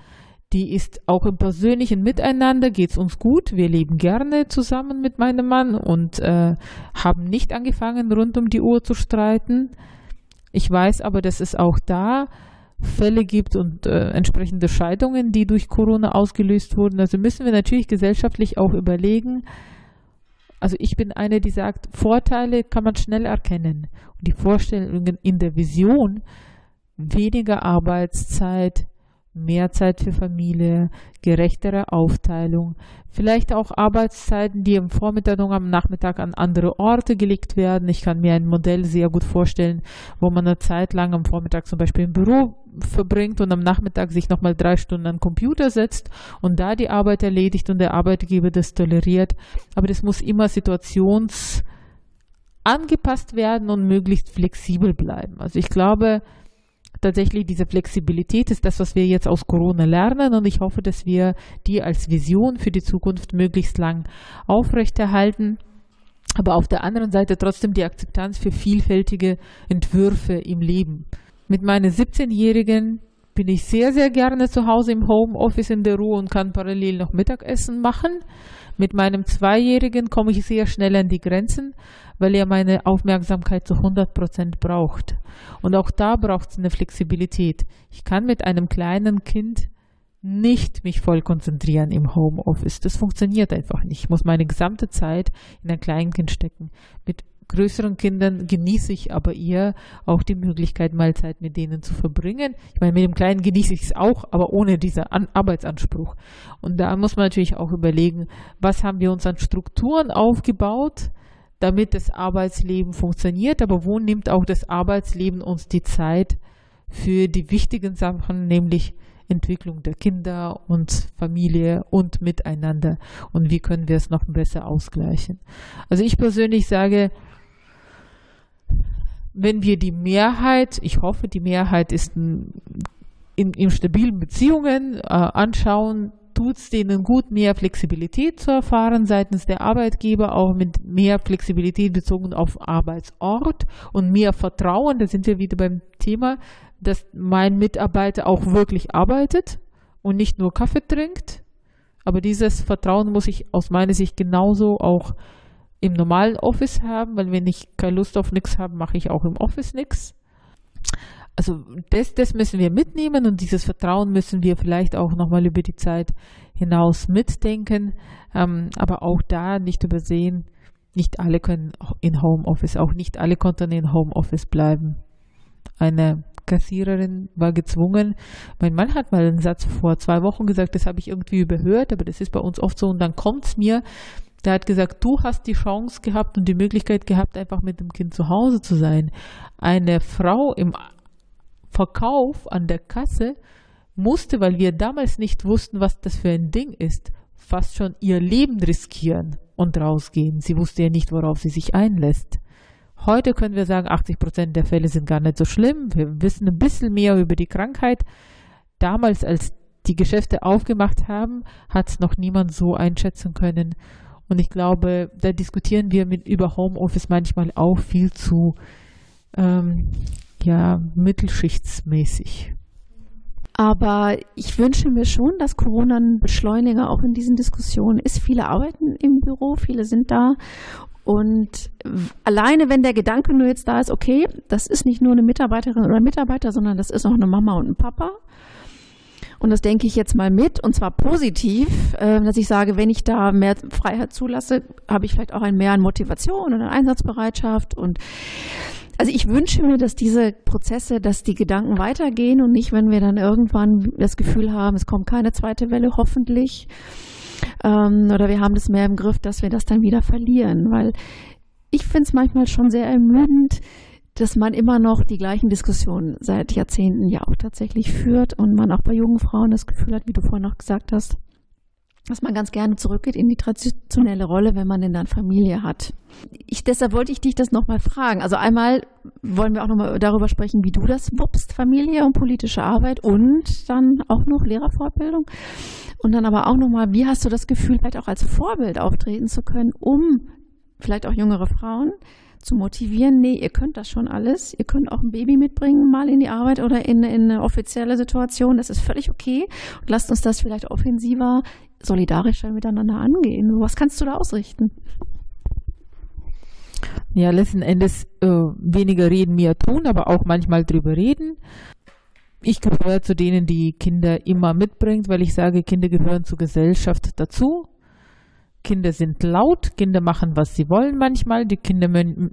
die ist auch im persönlichen Miteinander, geht es uns gut. Wir leben gerne zusammen mit meinem Mann und äh, haben nicht angefangen, rund um die Uhr zu streiten. Ich weiß aber, dass es auch da Fälle gibt und äh, entsprechende Scheidungen, die durch Corona ausgelöst wurden. Also müssen wir natürlich gesellschaftlich auch überlegen, also ich bin eine, die sagt, Vorteile kann man schnell erkennen. Und die Vorstellungen in der Vision, weniger Arbeitszeit, mehr Zeit für Familie, gerechtere Aufteilung, vielleicht auch Arbeitszeiten, die am Vormittag und am Nachmittag an andere Orte gelegt werden. Ich kann mir ein Modell sehr gut vorstellen, wo man eine Zeit lang am Vormittag zum Beispiel im Büro verbringt und am Nachmittag sich nochmal drei Stunden den Computer setzt und da die Arbeit erledigt und der Arbeitgeber das toleriert. Aber das muss immer situations angepasst werden und möglichst flexibel bleiben. Also ich glaube, tatsächlich diese Flexibilität ist das, was wir jetzt aus Corona lernen und ich hoffe, dass wir die als Vision für die Zukunft möglichst lang aufrechterhalten. Aber auf der anderen Seite trotzdem die Akzeptanz für vielfältige Entwürfe im Leben. Mit meinen 17-Jährigen bin ich sehr, sehr gerne zu Hause im Homeoffice in der Ruhe und kann parallel noch Mittagessen machen. Mit meinem Zweijährigen komme ich sehr schnell an die Grenzen, weil er meine Aufmerksamkeit zu 100 Prozent braucht. Und auch da braucht es eine Flexibilität. Ich kann mit einem kleinen Kind nicht mich voll konzentrieren im Homeoffice. Das funktioniert einfach nicht. Ich muss meine gesamte Zeit in ein Kleinkind stecken. Mit größeren Kindern genieße ich aber eher auch die Möglichkeit, mal Zeit mit denen zu verbringen. Ich meine, mit dem Kleinen genieße ich es auch, aber ohne diesen an Arbeitsanspruch. Und da muss man natürlich auch überlegen, was haben wir uns an Strukturen aufgebaut, damit das Arbeitsleben funktioniert, aber wo nimmt auch das Arbeitsleben uns die Zeit für die wichtigen Sachen, nämlich Entwicklung der Kinder und Familie und miteinander und wie können wir es noch besser ausgleichen. Also ich persönlich sage, wenn wir die Mehrheit, ich hoffe, die Mehrheit ist in, in stabilen Beziehungen äh, anschauen, tut es denen gut, mehr Flexibilität zu erfahren seitens der Arbeitgeber, auch mit mehr Flexibilität bezogen auf Arbeitsort und mehr Vertrauen. Da sind wir wieder beim Thema, dass mein Mitarbeiter auch wirklich arbeitet und nicht nur Kaffee trinkt. Aber dieses Vertrauen muss ich aus meiner Sicht genauso auch im normalen Office haben, weil wenn ich keine Lust auf nichts habe, mache ich auch im Office nichts. Also das, das müssen wir mitnehmen und dieses Vertrauen müssen wir vielleicht auch nochmal über die Zeit hinaus mitdenken. Ähm, aber auch da nicht übersehen, nicht alle können in Homeoffice, auch nicht alle konnten in Homeoffice bleiben. Eine Kassiererin war gezwungen. Mein Mann hat mal einen Satz vor zwei Wochen gesagt, das habe ich irgendwie überhört, aber das ist bei uns oft so. Und dann kommt es mir, der hat gesagt, du hast die Chance gehabt und die Möglichkeit gehabt, einfach mit dem Kind zu Hause zu sein. Eine Frau im Verkauf an der Kasse musste, weil wir damals nicht wussten, was das für ein Ding ist, fast schon ihr Leben riskieren und rausgehen. Sie wusste ja nicht, worauf sie sich einlässt. Heute können wir sagen, 80 Prozent der Fälle sind gar nicht so schlimm. Wir wissen ein bisschen mehr über die Krankheit. Damals, als die Geschäfte aufgemacht haben, hat es noch niemand so einschätzen können. Und ich glaube, da diskutieren wir mit über Homeoffice manchmal auch viel zu ähm, ja, mittelschichtsmäßig. Aber ich wünsche mir schon, dass Corona ein Beschleuniger auch in diesen Diskussionen ist. Viele arbeiten im Büro, viele sind da und alleine, wenn der Gedanke nur jetzt da ist, okay, das ist nicht nur eine Mitarbeiterin oder Mitarbeiter, sondern das ist auch eine Mama und ein Papa. Und das denke ich jetzt mal mit, und zwar positiv, äh, dass ich sage, wenn ich da mehr Freiheit zulasse, habe ich vielleicht auch ein mehr an Motivation und an Einsatzbereitschaft. Und also ich wünsche mir, dass diese Prozesse, dass die Gedanken weitergehen und nicht, wenn wir dann irgendwann das Gefühl haben, es kommt keine zweite Welle, hoffentlich, ähm, oder wir haben das mehr im Griff, dass wir das dann wieder verlieren. Weil ich finde es manchmal schon sehr ermüdend, dass man immer noch die gleichen Diskussionen seit Jahrzehnten ja auch tatsächlich führt und man auch bei jungen Frauen das Gefühl hat, wie du vorhin auch gesagt hast, dass man ganz gerne zurückgeht in die traditionelle Rolle, wenn man denn dann Familie hat. Ich, deshalb wollte ich dich das nochmal fragen. Also einmal wollen wir auch nochmal darüber sprechen, wie du das wuppst, Familie und politische Arbeit und dann auch noch Lehrerfortbildung. Und dann aber auch nochmal, wie hast du das Gefühl, vielleicht auch als Vorbild auftreten zu können, um vielleicht auch jüngere Frauen zu motivieren, nee, ihr könnt das schon alles, ihr könnt auch ein Baby mitbringen, mal in die Arbeit oder in, in eine offizielle Situation, das ist völlig okay. Und lasst uns das vielleicht offensiver, solidarischer miteinander angehen. Was kannst du da ausrichten? Ja, letzten Endes äh, weniger reden, mehr tun, aber auch manchmal drüber reden. Ich gehöre zu denen, die Kinder immer mitbringt, weil ich sage, Kinder gehören zur Gesellschaft dazu. Kinder sind laut, Kinder machen, was sie wollen manchmal. Die Kinder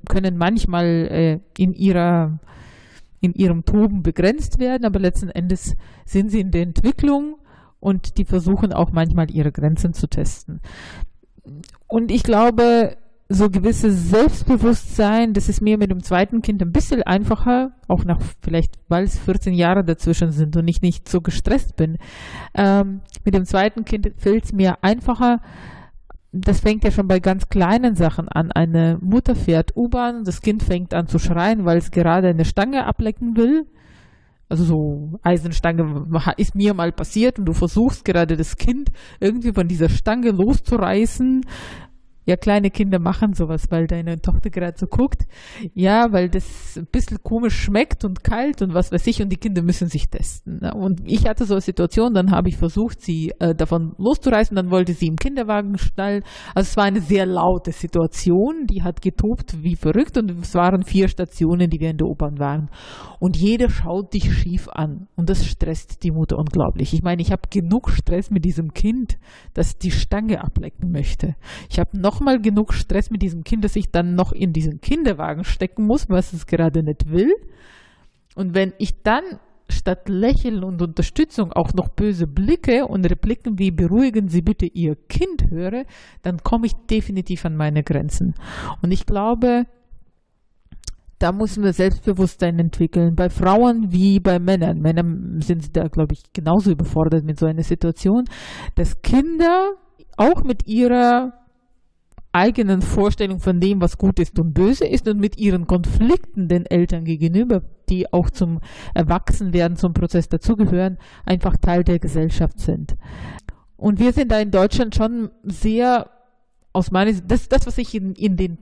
können manchmal äh, in ihrer in ihrem Toben begrenzt werden, aber letzten Endes sind sie in der Entwicklung und die versuchen auch manchmal ihre Grenzen zu testen. Und ich glaube, so gewisses Selbstbewusstsein, das ist mir mit dem zweiten Kind ein bisschen einfacher, auch nach vielleicht, weil es 14 Jahre dazwischen sind und ich nicht so gestresst bin. Ähm, mit dem zweiten Kind fällt es mir einfacher. Das fängt ja schon bei ganz kleinen Sachen an. Eine Mutter fährt U-Bahn, das Kind fängt an zu schreien, weil es gerade eine Stange ablecken will. Also so Eisenstange ist mir mal passiert und du versuchst gerade das Kind irgendwie von dieser Stange loszureißen ja, kleine Kinder machen sowas, weil deine Tochter gerade so guckt. Ja, weil das ein bisschen komisch schmeckt und kalt und was weiß ich und die Kinder müssen sich testen. Ne? Und ich hatte so eine Situation, dann habe ich versucht, sie äh, davon loszureißen, dann wollte sie im Kinderwagen schnallen. Also es war eine sehr laute Situation, die hat getobt wie verrückt und es waren vier Stationen, die wir in der U-Bahn waren. Und jeder schaut dich schief an und das stresst die Mutter unglaublich. Ich meine, ich habe genug Stress mit diesem Kind, das die Stange ablecken möchte. Ich habe noch nochmal genug Stress mit diesem Kind, dass ich dann noch in diesen Kinderwagen stecken muss, was es gerade nicht will. Und wenn ich dann statt Lächeln und Unterstützung auch noch böse Blicke und Repliken wie beruhigen Sie bitte Ihr Kind höre, dann komme ich definitiv an meine Grenzen. Und ich glaube, da müssen wir Selbstbewusstsein entwickeln. Bei Frauen wie bei Männern. Männer sind da, glaube ich, genauso überfordert mit so einer Situation, dass Kinder auch mit ihrer eigenen Vorstellung von dem, was gut ist und böse ist und mit ihren Konflikten den Eltern gegenüber, die auch zum Erwachsenwerden, zum Prozess dazugehören, einfach Teil der Gesellschaft sind. Und wir sind da in Deutschland schon sehr, aus meiner Sicht, das, das was ich in, in den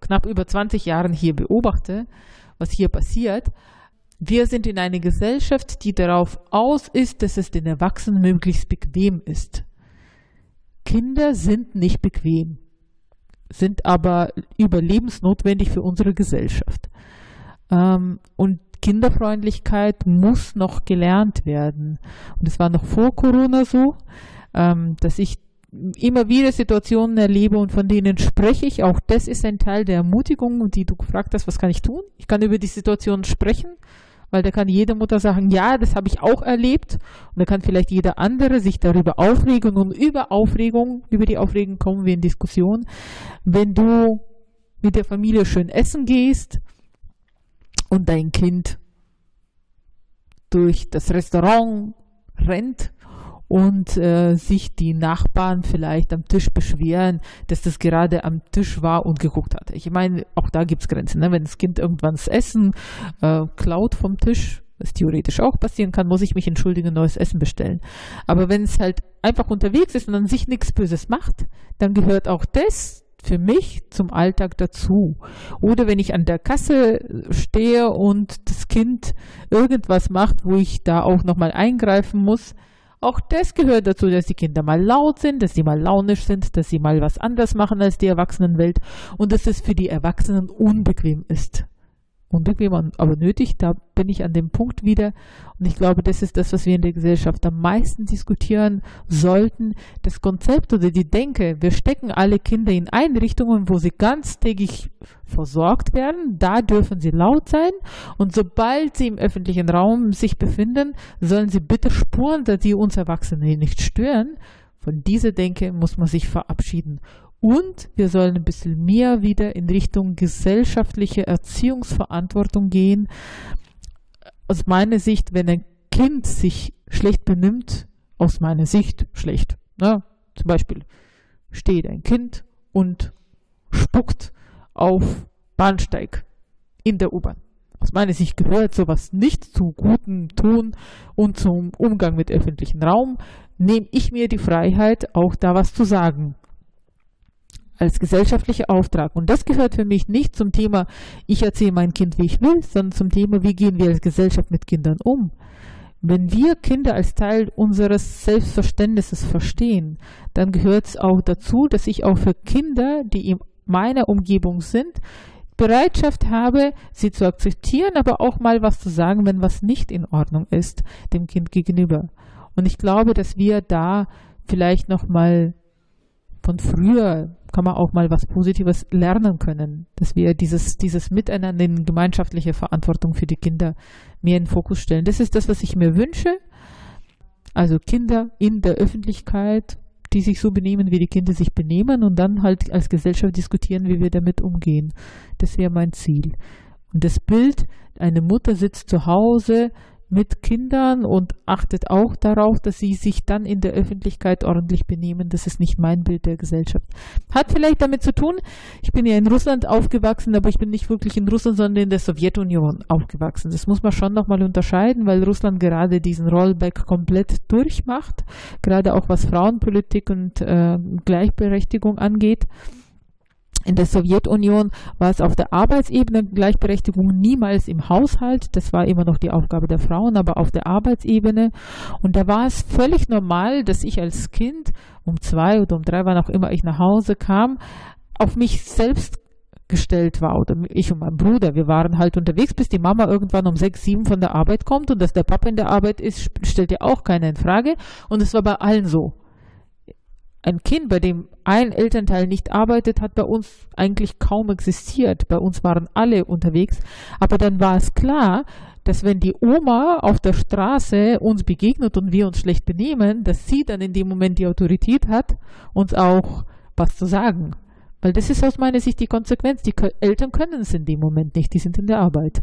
knapp über 20 Jahren hier beobachte, was hier passiert, wir sind in einer Gesellschaft, die darauf aus ist, dass es den Erwachsenen möglichst bequem ist. Kinder sind nicht bequem, sind aber überlebensnotwendig für unsere Gesellschaft. Ähm, und Kinderfreundlichkeit muss noch gelernt werden. Und es war noch vor Corona so, ähm, dass ich immer wieder Situationen erlebe und von denen spreche ich. Auch das ist ein Teil der Ermutigung, die du gefragt hast, was kann ich tun? Ich kann über die Situation sprechen, weil da kann jede Mutter sagen, ja, das habe ich auch erlebt. Und da kann vielleicht jeder andere sich darüber aufregen und über Aufregung, über die Aufregung kommen wir in Diskussion. Wenn du mit der Familie schön essen gehst und dein Kind durch das Restaurant rennt und äh, sich die Nachbarn vielleicht am Tisch beschweren, dass das gerade am Tisch war und geguckt hat. Ich meine, auch da gibt es Grenzen. Ne? Wenn das Kind irgendwann das Essen äh, klaut vom Tisch, was theoretisch auch passieren kann, muss ich mich entschuldigen, neues Essen bestellen. Aber wenn es halt einfach unterwegs ist und an sich nichts Böses macht, dann gehört auch das für mich zum Alltag dazu. Oder wenn ich an der Kasse stehe und das Kind irgendwas macht, wo ich da auch nochmal eingreifen muss, auch das gehört dazu, dass die Kinder mal laut sind, dass sie mal launisch sind, dass sie mal was anders machen als die Erwachsenenwelt und dass es für die Erwachsenen unbequem ist unbequem, aber nötig. Da bin ich an dem Punkt wieder. Und ich glaube, das ist das, was wir in der Gesellschaft am meisten diskutieren sollten. Das Konzept oder die Denke, wir stecken alle Kinder in Einrichtungen, wo sie ganztägig versorgt werden. Da dürfen sie laut sein. Und sobald sie im öffentlichen Raum sich befinden, sollen sie bitte spuren, dass sie uns Erwachsene nicht stören. Von dieser Denke muss man sich verabschieden. Und wir sollen ein bisschen mehr wieder in Richtung gesellschaftliche Erziehungsverantwortung gehen. Aus meiner Sicht, wenn ein Kind sich schlecht benimmt, aus meiner Sicht schlecht. Ne? Zum Beispiel steht ein Kind und spuckt auf Bahnsteig in der U-Bahn. Aus meiner Sicht gehört sowas nicht zu gutem Ton und zum Umgang mit öffentlichem Raum. Nehme ich mir die Freiheit, auch da was zu sagen als gesellschaftlicher Auftrag. Und das gehört für mich nicht zum Thema, ich erzähle mein Kind, wie ich will, sondern zum Thema, wie gehen wir als Gesellschaft mit Kindern um. Wenn wir Kinder als Teil unseres Selbstverständnisses verstehen, dann gehört es auch dazu, dass ich auch für Kinder, die in meiner Umgebung sind, Bereitschaft habe, sie zu akzeptieren, aber auch mal was zu sagen, wenn was nicht in Ordnung ist, dem Kind gegenüber. Und ich glaube, dass wir da vielleicht noch mal von früher kann man auch mal was Positives lernen können, dass wir dieses, dieses Miteinander in gemeinschaftliche Verantwortung für die Kinder mehr in den Fokus stellen. Das ist das, was ich mir wünsche. Also Kinder in der Öffentlichkeit, die sich so benehmen, wie die Kinder sich benehmen und dann halt als Gesellschaft diskutieren, wie wir damit umgehen. Das wäre mein Ziel. Und das Bild, eine Mutter sitzt zu Hause, mit Kindern und achtet auch darauf, dass sie sich dann in der Öffentlichkeit ordentlich benehmen. Das ist nicht mein Bild der Gesellschaft. Hat vielleicht damit zu tun, ich bin ja in Russland aufgewachsen, aber ich bin nicht wirklich in Russland, sondern in der Sowjetunion aufgewachsen. Das muss man schon nochmal unterscheiden, weil Russland gerade diesen Rollback komplett durchmacht, gerade auch was Frauenpolitik und äh, Gleichberechtigung angeht. In der Sowjetunion war es auf der Arbeitsebene Gleichberechtigung niemals im Haushalt. Das war immer noch die Aufgabe der Frauen, aber auf der Arbeitsebene. Und da war es völlig normal, dass ich als Kind um zwei oder um drei, wann auch immer ich nach Hause kam, auf mich selbst gestellt war oder ich und mein Bruder. Wir waren halt unterwegs, bis die Mama irgendwann um sechs, sieben von der Arbeit kommt und dass der Papa in der Arbeit ist, stellt ja auch keiner in Frage. Und es war bei allen so ein Kind, bei dem ein Elternteil nicht arbeitet, hat bei uns eigentlich kaum existiert. Bei uns waren alle unterwegs. Aber dann war es klar, dass wenn die Oma auf der Straße uns begegnet und wir uns schlecht benehmen, dass sie dann in dem Moment die Autorität hat, uns auch was zu sagen. Weil das ist aus meiner Sicht die Konsequenz. Die Eltern können es in dem Moment nicht, die sind in der Arbeit.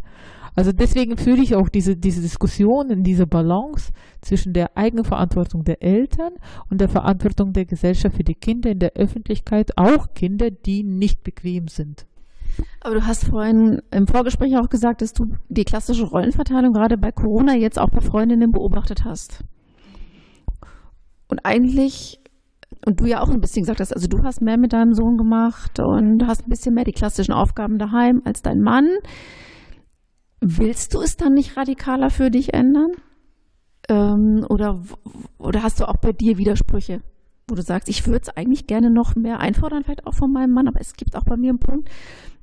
Also deswegen fühle ich auch diese, diese Diskussion in dieser Balance zwischen der Eigenverantwortung der Eltern und der Verantwortung der Gesellschaft für die Kinder in der Öffentlichkeit, auch Kinder, die nicht bequem sind. Aber du hast vorhin im Vorgespräch auch gesagt, dass du die klassische Rollenverteilung gerade bei Corona jetzt auch bei Freundinnen beobachtet hast. Und eigentlich, und du ja auch ein bisschen gesagt hast, also du hast mehr mit deinem Sohn gemacht und hast ein bisschen mehr die klassischen Aufgaben daheim als dein Mann. Willst du es dann nicht radikaler für dich ändern? Ähm, oder, oder hast du auch bei dir Widersprüche, wo du sagst, ich würde es eigentlich gerne noch mehr einfordern, vielleicht auch von meinem Mann, aber es gibt auch bei mir einen Punkt,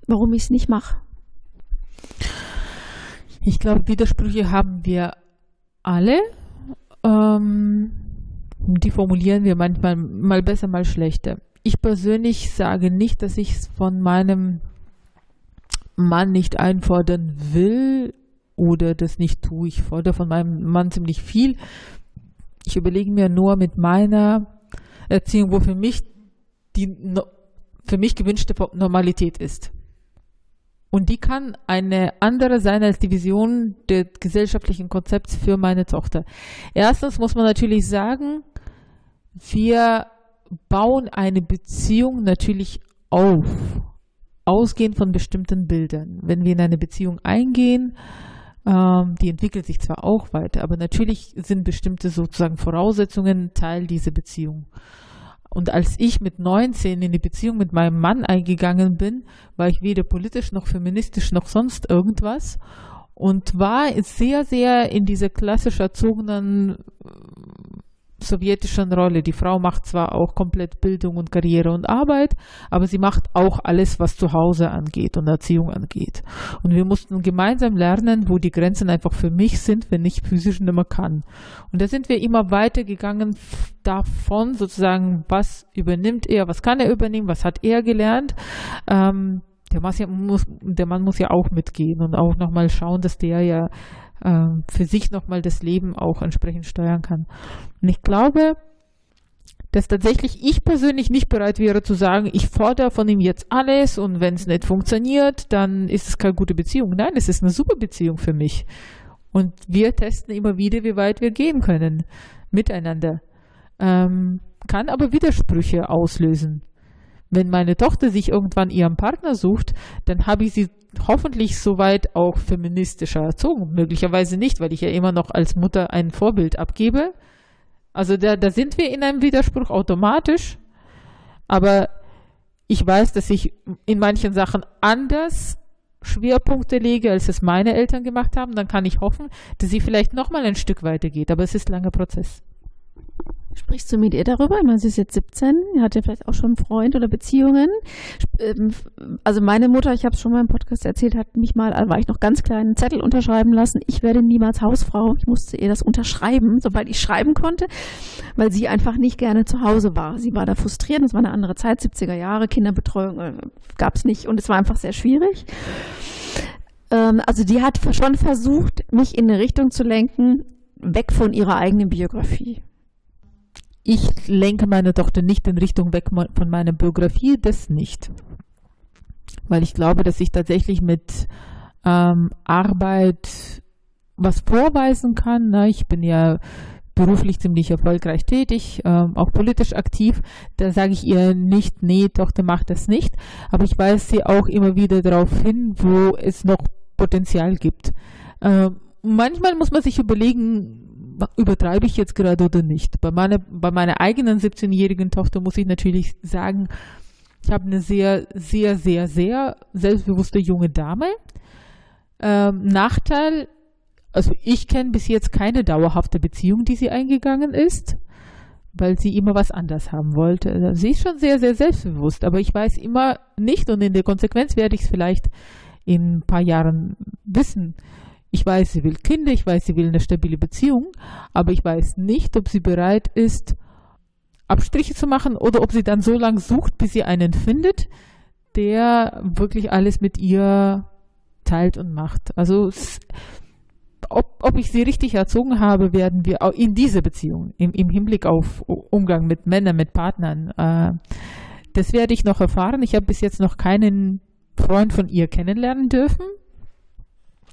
warum ich es nicht mache. Ich glaube, Widersprüche haben wir alle. Ähm, die formulieren wir manchmal mal besser, mal schlechter. Ich persönlich sage nicht, dass ich es von meinem Mann nicht einfordern will oder das nicht tue. Ich fordere von meinem Mann ziemlich viel. Ich überlege mir nur mit meiner Erziehung, wo für mich die für mich gewünschte Normalität ist. Und die kann eine andere sein als die Vision des gesellschaftlichen Konzepts für meine Tochter. Erstens muss man natürlich sagen, wir bauen eine Beziehung natürlich auf ausgehend von bestimmten Bildern. Wenn wir in eine Beziehung eingehen, ähm, die entwickelt sich zwar auch weiter, aber natürlich sind bestimmte sozusagen Voraussetzungen Teil dieser Beziehung. Und als ich mit 19 in die Beziehung mit meinem Mann eingegangen bin, war ich weder politisch noch feministisch noch sonst irgendwas und war sehr, sehr in dieser klassisch erzogenen sowjetischen Rolle. Die Frau macht zwar auch komplett Bildung und Karriere und Arbeit, aber sie macht auch alles, was zu Hause angeht und Erziehung angeht. Und wir mussten gemeinsam lernen, wo die Grenzen einfach für mich sind, wenn ich physisch nicht mehr kann. Und da sind wir immer weitergegangen davon, sozusagen, was übernimmt er, was kann er übernehmen, was hat er gelernt. Ähm, der, muss, der Mann muss ja auch mitgehen und auch nochmal schauen, dass der ja äh, für sich nochmal das Leben auch entsprechend steuern kann. Und ich glaube, dass tatsächlich ich persönlich nicht bereit wäre zu sagen, ich fordere von ihm jetzt alles und wenn es nicht funktioniert, dann ist es keine gute Beziehung. Nein, es ist eine super Beziehung für mich. Und wir testen immer wieder, wie weit wir gehen können miteinander. Ähm, kann aber Widersprüche auslösen. Wenn meine Tochter sich irgendwann ihren Partner sucht, dann habe ich sie hoffentlich soweit auch feministischer erzogen. Möglicherweise nicht, weil ich ja immer noch als Mutter ein Vorbild abgebe. Also da, da sind wir in einem Widerspruch automatisch. Aber ich weiß, dass ich in manchen Sachen anders Schwerpunkte lege, als es meine Eltern gemacht haben. Dann kann ich hoffen, dass sie vielleicht noch mal ein Stück weiter geht. Aber es ist ein langer Prozess. Sprichst du mit ihr darüber? Ich meine, sie ist jetzt 17, hat ja vielleicht auch schon einen Freund oder Beziehungen. Ähm, also meine Mutter, ich habe es schon mal im Podcast erzählt, hat mich mal, war ich noch ganz klein, einen Zettel unterschreiben lassen. Ich werde niemals Hausfrau. Ich musste ihr das unterschreiben, sobald ich schreiben konnte, weil sie einfach nicht gerne zu Hause war. Sie war da frustriert, es war eine andere Zeit, 70er Jahre, Kinderbetreuung äh, gab es nicht und es war einfach sehr schwierig. Ähm, also die hat schon versucht, mich in eine Richtung zu lenken, weg von ihrer eigenen Biografie ich lenke meine Tochter nicht in Richtung weg von meiner Biografie, das nicht. Weil ich glaube, dass ich tatsächlich mit ähm, Arbeit was vorweisen kann. Ne? Ich bin ja beruflich ziemlich erfolgreich tätig, ähm, auch politisch aktiv. Da sage ich ihr nicht, nee, Tochter, mach das nicht. Aber ich weise sie auch immer wieder darauf hin, wo es noch Potenzial gibt. Ähm, manchmal muss man sich überlegen, übertreibe ich jetzt gerade oder nicht. Bei meiner, bei meiner eigenen 17-jährigen Tochter muss ich natürlich sagen, ich habe eine sehr, sehr, sehr, sehr selbstbewusste junge Dame. Ähm, Nachteil, also ich kenne bis jetzt keine dauerhafte Beziehung, die sie eingegangen ist, weil sie immer was anders haben wollte. Also sie ist schon sehr, sehr selbstbewusst, aber ich weiß immer nicht und in der Konsequenz werde ich es vielleicht in ein paar Jahren wissen, ich weiß, sie will Kinder, ich weiß, sie will eine stabile Beziehung, aber ich weiß nicht, ob sie bereit ist, Abstriche zu machen oder ob sie dann so lange sucht, bis sie einen findet, der wirklich alles mit ihr teilt und macht. Also ob, ob ich sie richtig erzogen habe, werden wir auch in dieser Beziehung, im, im Hinblick auf Umgang mit Männern, mit Partnern, äh, das werde ich noch erfahren. Ich habe bis jetzt noch keinen Freund von ihr kennenlernen dürfen.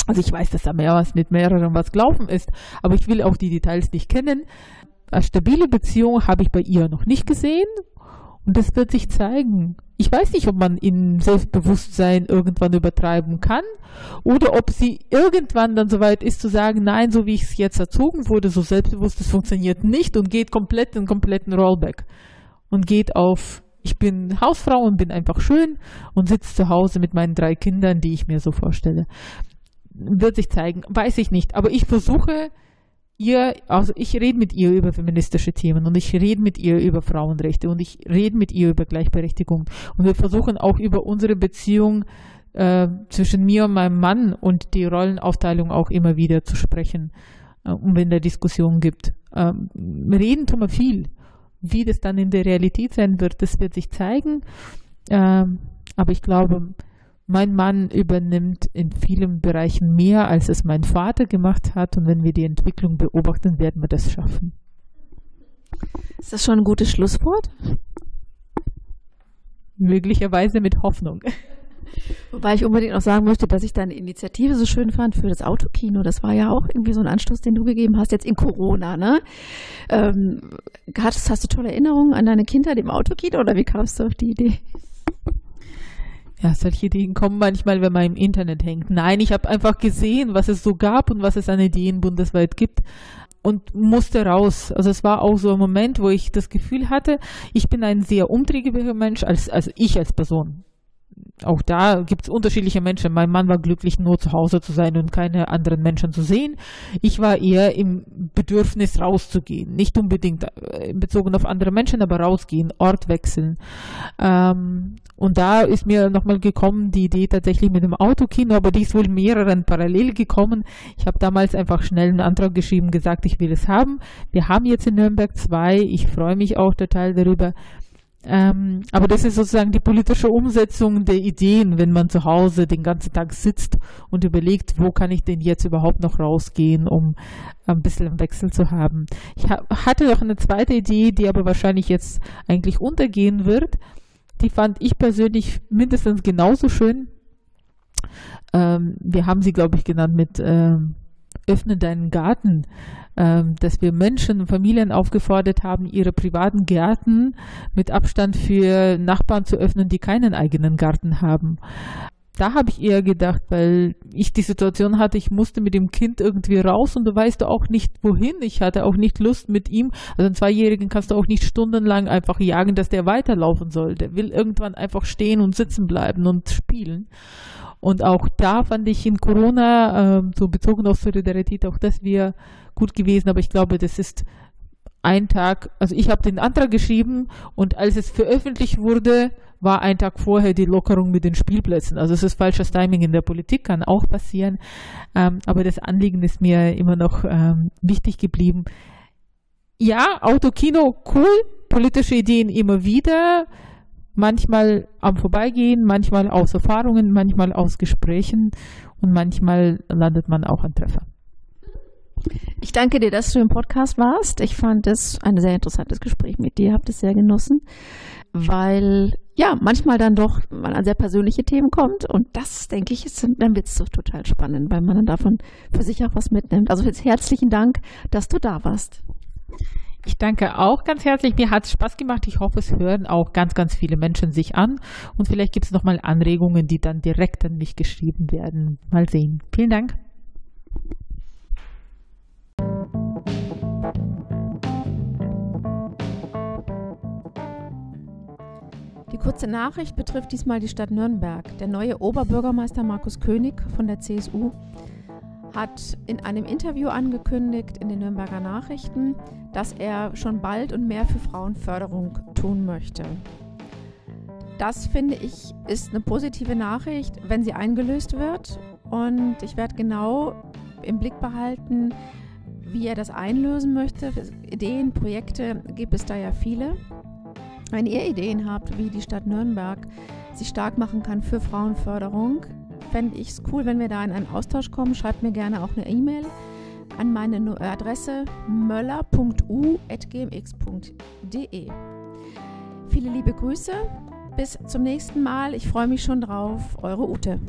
Also ich weiß, dass da mehr was mit mehreren was gelaufen ist, aber ich will auch die Details nicht kennen. Eine stabile Beziehung habe ich bei ihr noch nicht gesehen und das wird sich zeigen. Ich weiß nicht, ob man in Selbstbewusstsein irgendwann übertreiben kann oder ob sie irgendwann dann soweit ist zu sagen, nein, so wie ich es jetzt erzogen wurde, so selbstbewusst, das funktioniert nicht und geht komplett in kompletten Rollback und geht auf, ich bin Hausfrau und bin einfach schön und sitze zu Hause mit meinen drei Kindern, die ich mir so vorstelle. Wird sich zeigen, weiß ich nicht, aber ich versuche, ihr, also ich rede mit ihr über feministische Themen und ich rede mit ihr über Frauenrechte und ich rede mit ihr über Gleichberechtigung und wir versuchen auch über unsere Beziehung äh, zwischen mir und meinem Mann und die Rollenaufteilung auch immer wieder zu sprechen, äh, wenn der Diskussion gibt. Ähm, reden tun wir viel. Wie das dann in der Realität sein wird, das wird sich zeigen. Ähm, aber ich glaube, mein Mann übernimmt in vielen Bereichen mehr, als es mein Vater gemacht hat. Und wenn wir die Entwicklung beobachten, werden wir das schaffen. Ist das schon ein gutes Schlusswort? Möglicherweise mit Hoffnung. Wobei ich unbedingt noch sagen möchte, dass ich deine Initiative so schön fand für das Autokino. Das war ja auch irgendwie so ein Anstoß, den du gegeben hast, jetzt in Corona. Ne? Ähm, hast, hast du tolle Erinnerungen an deine Kindheit im Autokino oder wie kamst du auf die Idee? Ja, solche Ideen kommen manchmal, wenn man im Internet hängt. Nein, ich habe einfach gesehen, was es so gab und was es an Ideen bundesweit gibt und musste raus. Also es war auch so ein Moment, wo ich das Gefühl hatte, ich bin ein sehr umtriebiger Mensch, als, also ich als Person auch da gibt es unterschiedliche Menschen. Mein Mann war glücklich, nur zu Hause zu sein und keine anderen Menschen zu sehen. Ich war eher im Bedürfnis, rauszugehen. Nicht unbedingt äh, bezogen auf andere Menschen, aber rausgehen, Ort wechseln. Ähm, und da ist mir nochmal gekommen, die Idee tatsächlich mit dem Autokino, aber die ist wohl mehreren parallel gekommen. Ich habe damals einfach schnell einen Antrag geschrieben, gesagt, ich will es haben. Wir haben jetzt in Nürnberg zwei. Ich freue mich auch total darüber. Ähm, aber das ist sozusagen die politische Umsetzung der Ideen, wenn man zu Hause den ganzen Tag sitzt und überlegt, wo kann ich denn jetzt überhaupt noch rausgehen, um ein bisschen einen Wechsel zu haben. Ich ha hatte noch eine zweite Idee, die aber wahrscheinlich jetzt eigentlich untergehen wird. Die fand ich persönlich mindestens genauso schön. Ähm, wir haben sie, glaube ich, genannt mit ähm, Öffne deinen Garten, ähm, dass wir Menschen und Familien aufgefordert haben, ihre privaten Gärten mit Abstand für Nachbarn zu öffnen, die keinen eigenen Garten haben. Da habe ich eher gedacht, weil ich die Situation hatte, ich musste mit dem Kind irgendwie raus und du weißt auch nicht wohin. Ich hatte auch nicht Lust mit ihm. Also einen Zweijährigen kannst du auch nicht stundenlang einfach jagen, dass der weiterlaufen soll. Der will irgendwann einfach stehen und sitzen bleiben und spielen. Und auch da fand ich in Corona, äh, so bezogen auf Solidarität, auch das wäre gut gewesen. Aber ich glaube, das ist ein Tag, also ich habe den Antrag geschrieben und als es veröffentlicht wurde, war ein Tag vorher die Lockerung mit den Spielplätzen. Also es ist falsches Timing in der Politik, kann auch passieren. Ähm, aber das Anliegen ist mir immer noch ähm, wichtig geblieben. Ja, Autokino, cool, politische Ideen immer wieder manchmal am Vorbeigehen, manchmal aus Erfahrungen, manchmal aus Gesprächen und manchmal landet man auch an Treffer. Ich danke dir, dass du im Podcast warst. Ich fand es ein sehr interessantes Gespräch mit dir, habe es sehr genossen, weil ja manchmal dann doch man an sehr persönliche Themen kommt und das denke ich, ist, dann wird es so total spannend, weil man dann davon für sich auch was mitnimmt. Also jetzt herzlichen Dank, dass du da warst. Ich danke auch ganz herzlich. Mir hat es Spaß gemacht. Ich hoffe, es hören auch ganz, ganz viele Menschen sich an. Und vielleicht gibt es nochmal Anregungen, die dann direkt an mich geschrieben werden. Mal sehen. Vielen Dank. Die kurze Nachricht betrifft diesmal die Stadt Nürnberg. Der neue Oberbürgermeister Markus König von der CSU hat in einem Interview angekündigt in den Nürnberger Nachrichten, dass er schon bald und mehr für Frauenförderung tun möchte. Das finde ich ist eine positive Nachricht, wenn sie eingelöst wird. Und ich werde genau im Blick behalten, wie er das einlösen möchte. Ideen, Projekte gibt es da ja viele. Wenn ihr Ideen habt, wie die Stadt Nürnberg sich stark machen kann für Frauenförderung, fände ich es cool, wenn wir da in einen Austausch kommen. Schreibt mir gerne auch eine E-Mail an meine Adresse möller.u.gmx.de. Viele liebe Grüße, bis zum nächsten Mal. Ich freue mich schon drauf. Eure Ute.